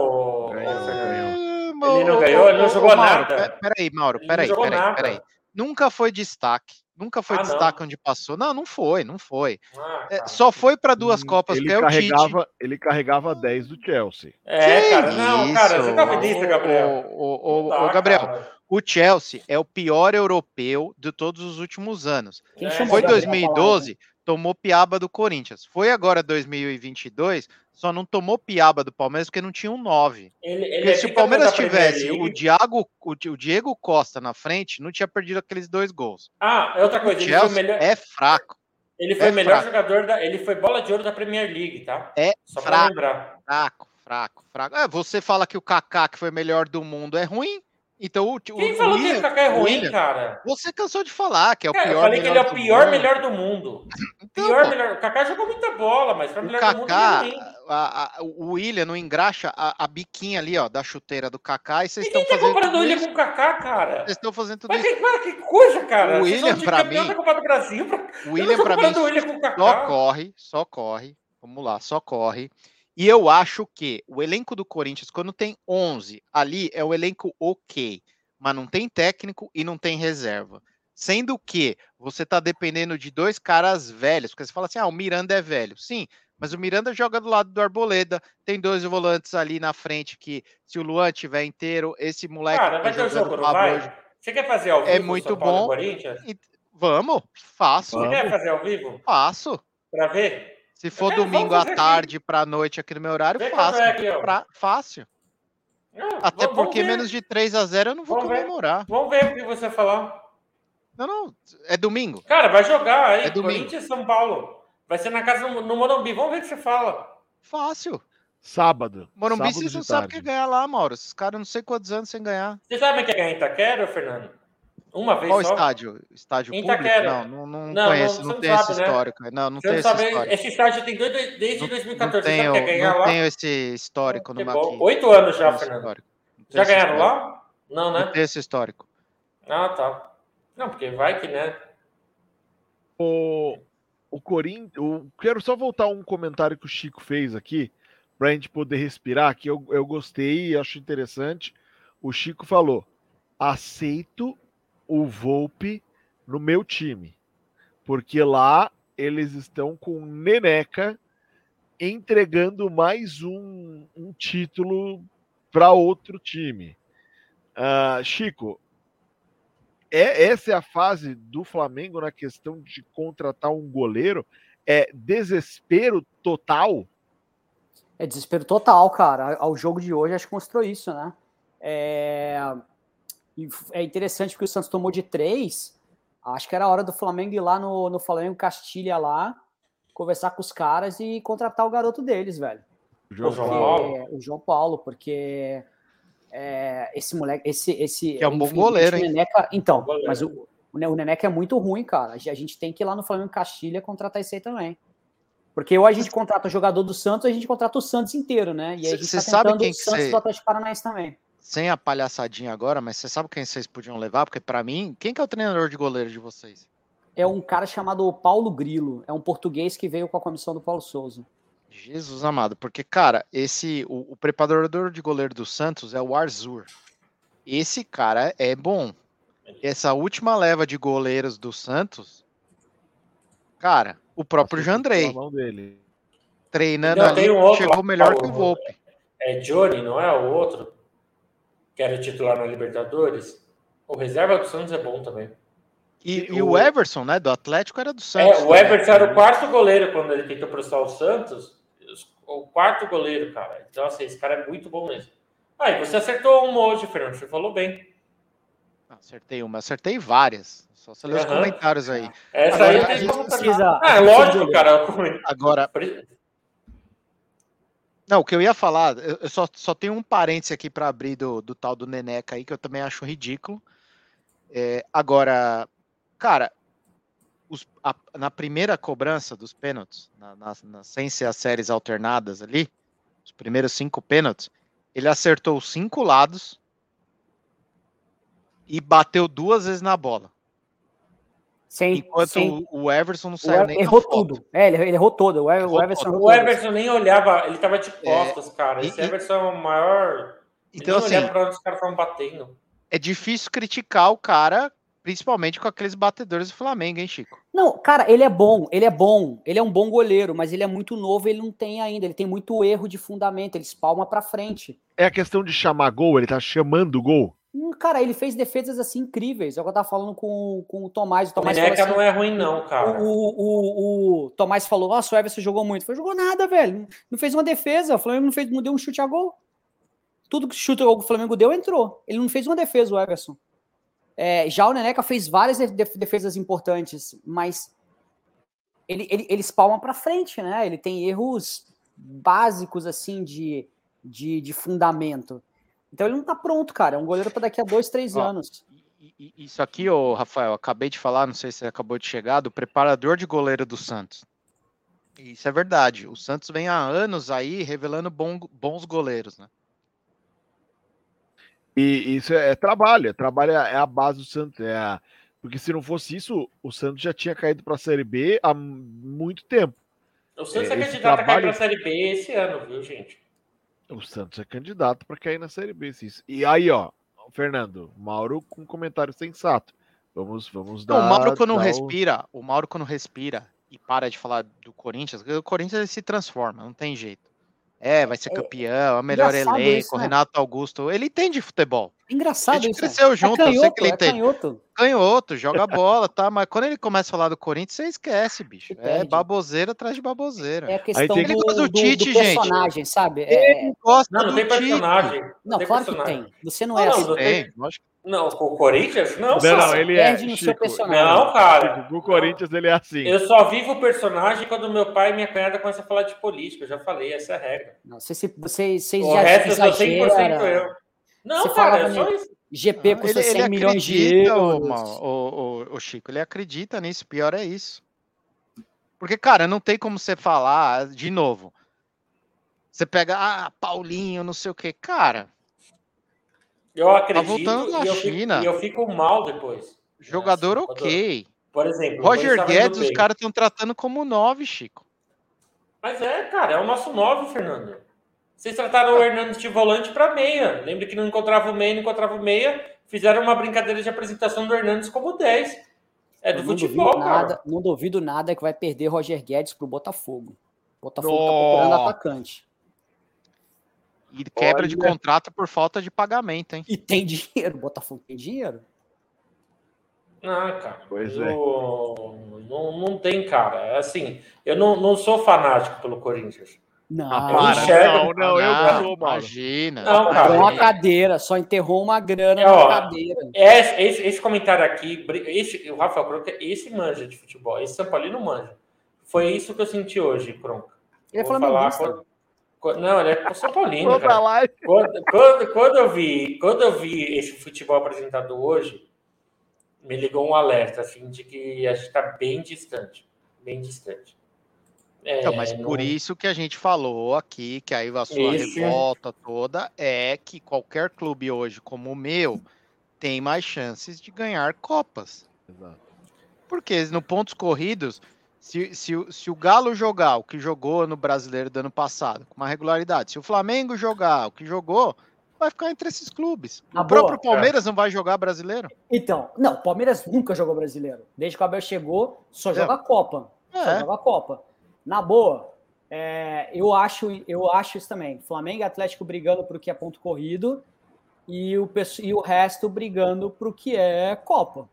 Ah, Ele não ganhou, ele não jogou Mauro, nada. pe- Peraí, Mauro, peraí, peraí, peraí. Nunca foi destaque. Nunca foi Ah, não. destaque onde passou. Não, não foi, não foi. Ah, É, cara. só foi para duas Copas, ele que é o Tite. carregava, ele carregava 10 do Chelsea. É, Que cara, não, cara, você tá isso? isso, Gabriel? Ô, Não dá, ô, Gabriel, cara. o Chelsea é o pior europeu de todos os últimos anos. Quem É, Foi o Gabriel pra falar, 2012, tomou piaba do Corinthians. Foi agora 2022, só não tomou piaba do Palmeiras porque não tinha um 9. Ele, ele é se o Palmeiras tivesse o. Diago, o, Di- o Diego Costa na frente, não tinha perdido aqueles dois gols. Ah, é outra O coisa, ele foi, melhor, é fraco, ele foi é o melhor fraco. jogador da. Ele foi bola de ouro da Premier League, tá? é Só pra fraco, lembrar. fraco, fraco, fraco. É, você fala que o Kaká, que foi melhor do mundo, é ruim? Então o, o, Quem o falou que William- o Kaká é ruim, William, cara? Você cansou de falar que é o Cara, pior eu falei que ele é o do pior mundo. melhor do mundo. Então, Pior pô, melhor. O Kaká jogou muita bola, mas pra O melhor do mundo Kaká, ruim. a- a- o William não engraxa a, a biquinha ali, ó, da chuteira do Kaká e vocês estão Ninguém tá fazendo comparando o William com o Kaká, cara. Vocês estão fazendo tudo Mas isso. que, cara, que coisa, cara. O William, campeão mim- do Brasil. Pra... O William pra mim o William o só corre, só corre. Vamos lá, só corre. E eu acho que o elenco do Corinthians, quando tem 11 ali, é o elenco ok, mas não tem técnico e não tem reserva. Sendo que você tá dependendo de dois caras velhos, porque você fala assim: ah, o Miranda é velho. Sim, mas o Miranda joga do lado do Arboleda, tem dois volantes ali na frente que, se o Luan tiver inteiro, esse moleque Cara, vai ter o jogo, não vai? hoje- Você quer fazer ao vivo É muito e bom. Corinthians? Vamos, faço, Você quer fazer ao vivo? faço. Pra ver? Se for quero- domingo vamos à tarde pra noite aqui no meu horário, fácil. é aqui. Pra- fácil. Ah, Até vamos- vamos porque ver. menos de 3 a 0 eu não vou Vamos ver. comemorar. Vamos ver o que você falar. Não, não. É domingo. Cara, vai jogar aí. É domingo. Corinthians e São Paulo. Vai ser na casa no, no Morumbi. Vamos ver o que você fala. Fácil. Sábado. Morumbi, sábado vocês não sabem o que é ganhar lá, Mauro. Esses caras não sei quantos anos sem ganhar. Você sabe que é ganhar em Itaquera, Fernando? Uma vez Qual só? estádio? Estádio Em público? Itaquera. Não, não, não, Não, conheço. não, Não, não esse né? histórico. Não, não não esse sabe, histórico. esse estádio tem dois, desde Não, 2014. não tenho, ganhar não lá? tenho esse histórico no. Oito anos já, Não esse Fernando. Não Já esse ganharam histórico. lá? Não, Não né? tenho esse histórico. Ah, tá. Não, porque vai que, né? O, o Corinthians. Eu quero só voltar a um comentário que o Chico fez aqui, para a gente poder respirar, que eu, eu gostei e acho interessante. O Chico falou: aceito o Volpe no meu time, porque lá eles estão com Neneca entregando mais um, um título para outro time. Ah, Chico, é essa é a fase do Flamengo na questão de contratar um goleiro? É desespero total? É desespero total, cara. Ao jogo de hoje, acho que mostrou isso, né? É, e é interessante porque o Santos tomou de três. Acho que era a hora do Flamengo ir lá no, no Flamengo Castilha lá, conversar com os caras e contratar o garoto deles, velho. O João João Paulo. O João Paulo, porque é, esse moleque, esse, esse Que é um bom infelizmente, goleiro, hein? Neneca, então, Bom goleiro. mas o, o Ne- o Neneca é muito ruim, cara. A gente tem que ir lá no Flamengo Castilha contratar esse aí também. Porque ou a gente contrata o jogador do Santos, ou a gente contrata o Santos inteiro, né? E aí a gente cê tá sabe quem o que Santos cê- do Atlético Paranaense também. Sem a palhaçadinha agora, mas você sabe quem vocês podiam levar? Porque pra mim, quem que é o treinador de goleiro de vocês? É um cara chamado Paulo Grilo. É um português que veio com a comissão do Paulo Souza. Jesus amado, porque, cara, esse o, o preparador de goleiro do Santos é o Arzur. Esse cara é bom. Essa última leva de goleiros do Santos, cara, o próprio Jandrei treinando Não, ali um chegou melhor que o- Volpe. É Johnny, não é o outro? Que era titular na Libertadores. O reserva do Santos é bom também. E, E o o- Everson, né, do Atlético era do Santos. É, o né? Everton era o quarto goleiro quando ele tentou processar o Santos. O quarto goleiro, cara. Então, assim, esse cara é muito bom mesmo. Ah, e você acertou uma hoje, Fernando. Você falou bem. Acertei uma, acertei várias. Só você ler os comentários aí. Essa Agora, aí tem gente como precisa- Ah, é lógico, cara. Agora, não, o que eu ia falar, eu só, só tenho um parêntese aqui para abrir do, do tal do Neneca aí, que eu também acho ridículo. É, agora, cara, os- a- na primeira cobrança dos pênaltis, na, na- na- sem ser as séries alternadas ali, os primeiros cinco pênaltis, ele acertou cinco lados e bateu duas vezes na bola. Sem, Enquanto sem, o, Everson não saiu nem errou tudo. É, ele, ele errou todo. O, Ever- o Errou Everson todo. errou O. Everson nem olhava, ele tava de costas, cara. Esse É, e- Everson é o maior. Então, ele assim, não pra onde os caras estavam batendo. é difícil criticar o cara, principalmente com aqueles batedores do Flamengo, hein, Chico? Não, cara, ele é bom, ele é bom, ele é um bom goleiro, mas ele é muito novo, ele não tem ainda, ele tem muito erro de fundamento, ele espalma pra frente. É a questão de chamar gol, ele tá chamando o gol. Hum, Cara, ele fez defesas assim incríveis. É o eu tava falando com, com o Tomás. O O Tomás Neneca assim, não é ruim, não, cara. o, o, o Tomás falou: Nossa, o Everson jogou muito. Eu falei, jogou nada, velho. Não fez uma defesa. O Flamengo não, fez, não deu um chute a gol. Tudo que chute o Flamengo deu entrou. Ele não fez uma defesa, o Everson. É, já o Neneca fez várias def- defesas importantes, mas ele, ele, ele espalma pra frente, né? Ele tem erros básicos, assim, de, de, de fundamento. Então ele não tá pronto, cara. É um goleiro para daqui a dois, três Ó, anos. Isso aqui, ô Rafael, acabei de falar, não sei se você acabou de chegar, do preparador de goleiro do Santos. Isso é verdade. O Santos vem há anos aí revelando bom- bons goleiros, né? E isso é, é trabalho, é trabalho, é a base do Santos. É a- Porque se não fosse isso, o Santos já tinha caído para a Série B há muito tempo. O Santos é, é, candidato a cair trabalho- pra Série B esse ano, viu, gente? O Santos é candidato para cair na Série B. isso- E aí, ó, Fernando, Mauro com um comentário sensato. Vamos, vamos dar. Não, o Mauro quando dar o- respira, o Mauro quando respira e para de falar do Corinthians, o Corinthians se transforma, não tem jeito. É, vai ser É- campeão, é o melhor engraçado elenco, isso, né? Renato Augusto, ele entende futebol. Engraçado gente isso. né? cresceu junto, eu sei que ele é entende. canhoto. Canhoto, joga bola, tá? Mas quando ele começa a falar do Corinthians, você esquece, bicho. É baboseira atrás de baboseira. É a questão tem do, que- gosta do do- Tite, do gente. personagem, sabe? É- Ele gosta Não, não do tem Tite. personagem. não, tem claro que personagem. tem. Você não Não, é não, assim. não Tem, lógico. Não, com o Corinthians? Não, Não, não, ele perde é. no seu Chico, personagem. Não, cara. Chico, o Corinthians ele é assim. Eu só vivo o personagem quando meu pai e minha cunhada começam a falar de política. Eu já falei, essa é a regra. Não, você, se- você, vocês O já resto eu sou 100% exageram. eu. Não, Você cara, é só isso. GP Não, custa 100 milhões de euros. ô, ô, ô, Chico, ele acredita nisso, pior é isso. Porque, cara, não tem como você falar, de novo. Você pega, ah, Paulinho, não sei o que. Cara, Eu acredito voltando da e, eu fico, China. e eu fico mal depois. jogador quando- ok. Por exemplo, Roger estava Guedes, os caras estão tratando como nove, Chico. Mas é, cara, é o nosso 9, Fernando. Vocês trataram o Hernandes de volante para meia. Lembra que não encontrava o meia, não encontrava o meia. Fizeram uma brincadeira de apresentação do Hernandes como 10. É do futebol, cara. nada, não duvido nada que vai perder Roger Guedes pro Botafogo. Botafogo tá Nossa. procurando atacante. E quebra de Olha. contrato por falta de pagamento, hein? E tem dinheiro. Botafogo tem dinheiro. Ah, cara. Pois é. eu- não, não tem, cara. É Assim, eu não, não sou fanático pelo Corinthians. Não, Ah, eu para. enxergo- Não, não, eu Ah, sou. Imagina. Não, cara. uma cadeira, só enterrou uma grana É, na cadeira. Esse, esse, esse comentário aqui, esse, o Rafael Croca, esse manja de futebol. Esse São Paulino manja. Foi isso que eu senti hoje, Croca. Ele é Vou falar flamenguista. quando- Não, ele é São Paulino. Quando, quando, quando eu vi, quando eu vi esse futebol apresentado hoje, me ligou um alerta assim de que a gente está bem distante, bem distante. É, Então, mas não- por isso que a gente falou aqui, que aí a sua Isso. revolta toda é que qualquer clube hoje, como o meu, tem mais chances de ganhar Copas. Porque no pontos corridos, se, se, o- se o Galo jogar o que jogou no Brasileiro do ano passado, com uma regularidade, se o Flamengo jogar o que jogou, vai ficar entre esses clubes. Na o próprio boa, Palmeiras não vai jogar brasileiro? Então, não, o Palmeiras nunca jogou brasileiro. Desde que o Abel chegou, só joga a Copa. Só É. joga a Copa. Na boa, é, eu, acho, eu acho isso também. Flamengo e Atlético brigando pro que é ponto corrido e o, e o resto brigando pro que é Copa.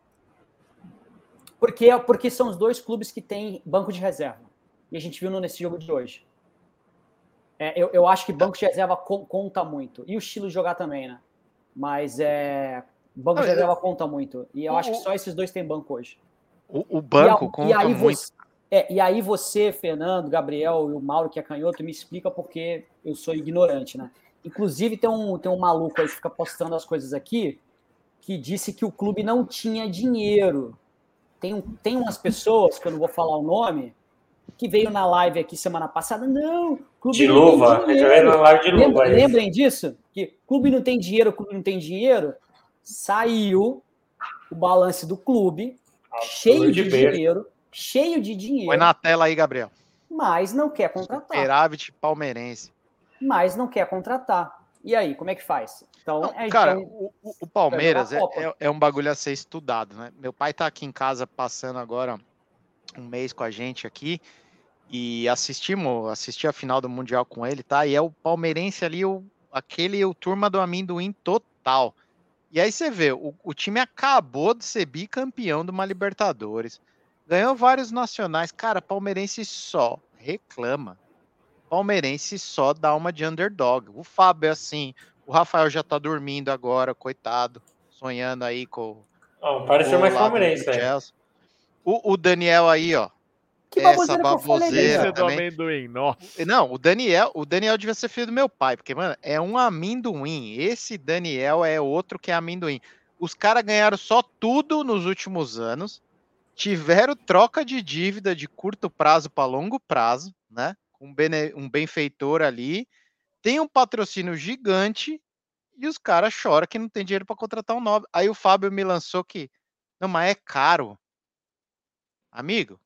Porque, porque são os dois clubes que têm banco de reserva. E a gente viu no- nesse jogo de hoje. É, eu, eu acho que banco de reserva con- conta muito. E o estilo de jogar também, né? Mas é, O banco de reserva conta muito. E eu o, acho que só esses dois têm banco hoje. O, o banco e a, conta e aí muito. Você, é, e aí você, Fernando, Gabriel e o Mauro, que é canhoto, me explica porque eu sou ignorante, né? Inclusive, tem um, tem um maluco aí que fica postando as coisas aqui, que disse que o clube não tinha dinheiro. Tem, tem umas pessoas, que eu não vou falar o nome, que veio na live aqui semana passada. Não, clube de luva, a gente veio na live de luva. Lembra, lembrem disso? Que clube não tem dinheiro, clube não tem dinheiro. Saiu o balanço do clube, ah, cheio de, de dinheiro, cheio de dinheiro. Põe na tela aí, Gabriel. Mas não quer contratar. Superávit palmeirense. Mas não quer contratar. E aí, como é que faz? Então, não, é, cara, então, o, o, Palmeiras é, é, é, um bagulho a ser estudado, né? Meu pai tá aqui em casa passando agora um mês com a gente aqui e assistimos, assisti a final do Mundial com ele, tá? E é o palmeirense ali, o, aquele o turma do amendoim total. E aí você vê, o, o time acabou de ser bicampeão de uma Libertadores, ganhou vários nacionais, cara, palmeirense só reclama. Palmeirense só dá uma de underdog. O Fábio é assim, o Rafael já tá dormindo agora, coitado, sonhando aí com. Oh, pareceu mais palmeirense, o, o Daniel aí, ó. Que essa baboseira do amendoim, nossa. Não, o Daniel, o Daniel devia ser filho do meu pai, porque, mano, é um amendoim. Esse Daniel é outro que é amendoim. Os caras ganharam só tudo nos últimos anos, tiveram troca de dívida de curto prazo para longo prazo, né? Um, bene, um benfeitor ali, tem um patrocínio gigante e os caras choram que não tem dinheiro para contratar um novo. Aí o Fábio me lançou que, não, mas é caro. Amigo,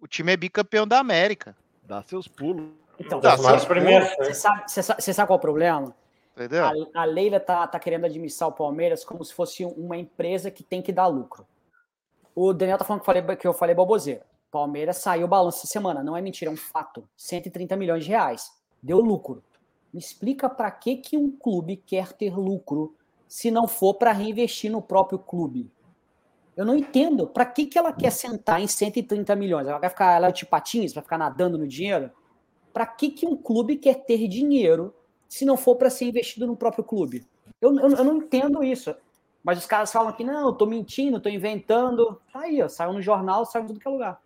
o time é bicampeão da América. Dá seus pulos. Então, Dá seus pulos. Você sabe, você, sabe, você sabe qual é o problema? Entendeu? A, a Leila tá, tá querendo administrar o Palmeiras como se fosse uma empresa que tem que dar lucro. O Daniel tá falando que eu falei, que eu falei baboseira. Palmeiras saiu o balanço essa semana. Não é mentira, é um fato. 130 milhões de reais. Deu lucro. Me explica para que, que um clube quer ter lucro se não for para reinvestir no próprio clube. Eu não entendo. Para que, que ela quer sentar em 130 milhões? Ela vai ficar ela é de patins, vai ficar nadando no dinheiro? Para que, que um clube quer ter dinheiro se não for para ser investido no próprio clube? Eu, eu, eu, não entendo isso. Mas os caras falam que não, eu tô mentindo, tô inventando. Tá aí, ó, saiu no jornal, saiu em tudo que é lugar.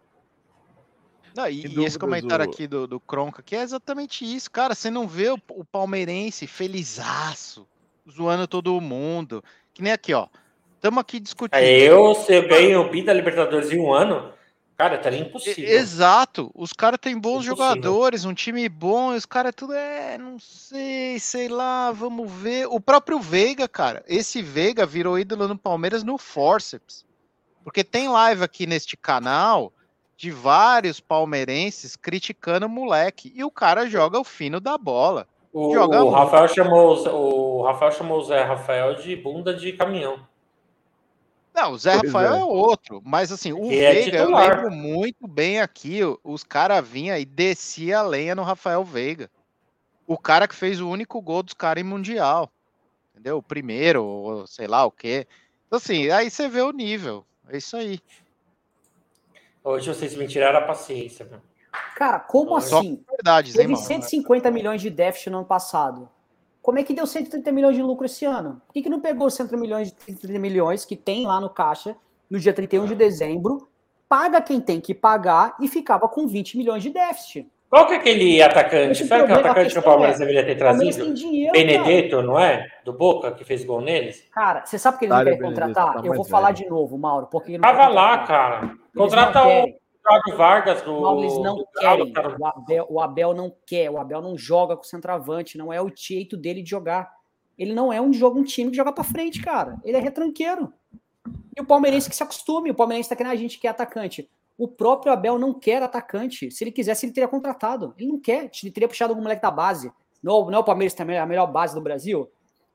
Não, e, e esse comentário do... aqui do, do Cronca, que é exatamente isso, cara. Você não vê o, o palmeirense felizaço, zoando todo mundo. Que nem aqui, ó. Estamos aqui discutindo. É, eu, se eu ganho o Bi da Libertadores em um ano, cara, estaria impossível. Exato. Os caras têm bons impossível. jogadores, um time bom, e os caras tudo é, não sei, sei lá, vamos ver. O próprio Veiga, cara, esse Veiga virou ídolo no Palmeiras no Forceps. Porque tem live aqui neste canal de vários palmeirenses criticando o moleque. E o cara joga o fino da bola. O, o Rafael chamou o Rafael chamou o Zé Rafael de bunda de caminhão. Não, o Zé pois Rafael é. é. outro, mas assim, o é Veiga, eu lembro muito bem aqui, os caras vinham e descia a lenha no Rafael Veiga. O cara que fez o único gol dos caras em Mundial. Entendeu? O primeiro, ou sei lá o quê. Então, assim, aí você vê o nível. É isso aí. Hoje vocês me tiraram a paciência. Cara, como assim? Verdade, Teve hein, 150 milhões de déficit no ano passado. Como é que deu 130 milhões de lucro esse ano? Por que, que não pegou os 130 milhões, 130 milhões que tem lá no caixa no dia 31 de dezembro, paga quem tem que pagar e ficava com 20 milhões de déficit? Qual que é aquele atacante? Sabe que o atacante que o Palmeiras é, deveria ter trazido? Dinheiro, Benedetto, cara. não é? Do Boca, que fez gol neles? Cara, você sabe que ele não quer contratar? Tá Eu vou falar de novo, Mauro. Porque Tava lá, cara. Contrata o Thiago Vargas do. Não, eles não querem. O Abel, o Abel não quer. O Abel não joga com centroavante. Não é o jeito dele de jogar. Ele não é um jogo, um time que joga para frente, cara. Ele é retranqueiro. E o palmeirense que se acostume. O palmeirense tá querendo a gente que é atacante. O próprio Abel não quer atacante. Se ele quisesse, ele teria contratado. Ele não quer. Ele teria puxado algum moleque da base. Não, não é o Palmeiras também a melhor base do Brasil?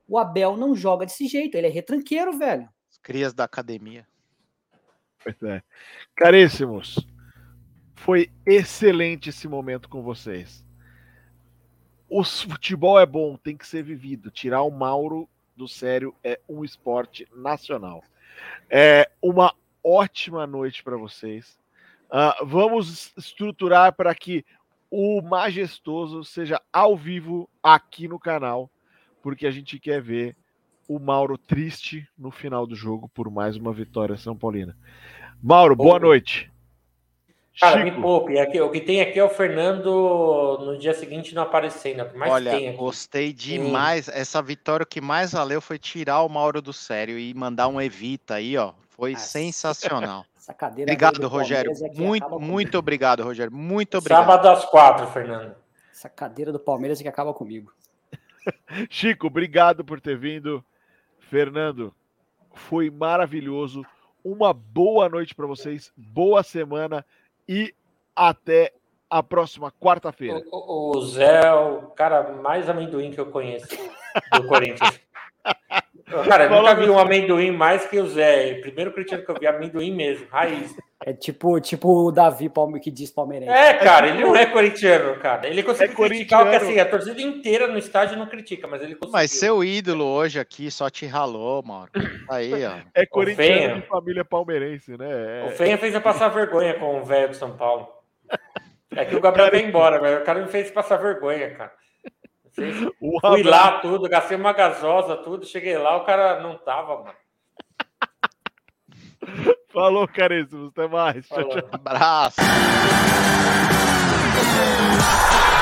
O Abel não joga desse jeito. Ele é retranqueiro, velho. As crias da academia. Pois é. Caríssimos, foi excelente esse momento com vocês. O futebol é bom, tem que ser vivido. Tirar o Mauro do sério é um esporte nacional. É uma ótima noite para vocês. Uh, vamos estruturar para que o majestoso seja ao vivo aqui no canal, porque a gente quer ver o Mauro triste no final do jogo por mais uma vitória São Paulina. Mauro, boa noite. Cara, Chico. me poupe. Aqui, o que tem aqui é o Fernando no dia seguinte não aparecendo. Olha, gostei demais. Essa vitória que mais valeu foi tirar o Mauro do sério e mandar um evita aí, ó. Foi Nossa. sensacional. obrigado, Rogério. É muito, muito obrigado, Rogério. Muito obrigado. Sábado às quatro, Fernando. Essa cadeira do Palmeiras é que acaba comigo. Chico, obrigado por ter vindo. Fernando, foi maravilhoso. Uma boa noite para vocês, boa semana e até a próxima quarta-feira. O, o, Zé é o cara mais amendoim que eu conheço do Corinthians. Cara, eu nunca vi um amendoim mais que o Zé. Primeiro cristiano que eu vi, amendoim mesmo, raiz. É tipo, tipo o Davi que diz palmeirense. É, cara, ele não é corintiano, cara. Ele consegue é criticar o que assim, a torcida inteira no estádio não critica, mas ele conseguiu. Mas seu ídolo hoje aqui só te ralou, mano. Aí, ó. É corintiano de família palmeirense, né? É... O Fenha fez eu passar vergonha com o velho de São Paulo. É que o Gabriel veio embora, velho. O cara me fez passar vergonha, cara. Fui lá tudo, gastei uma gasosa, tudo. Cheguei lá, o cara não tava, mano. Falou, caríssimos. Até mais. Falou. Tchau, tchau. Abraço.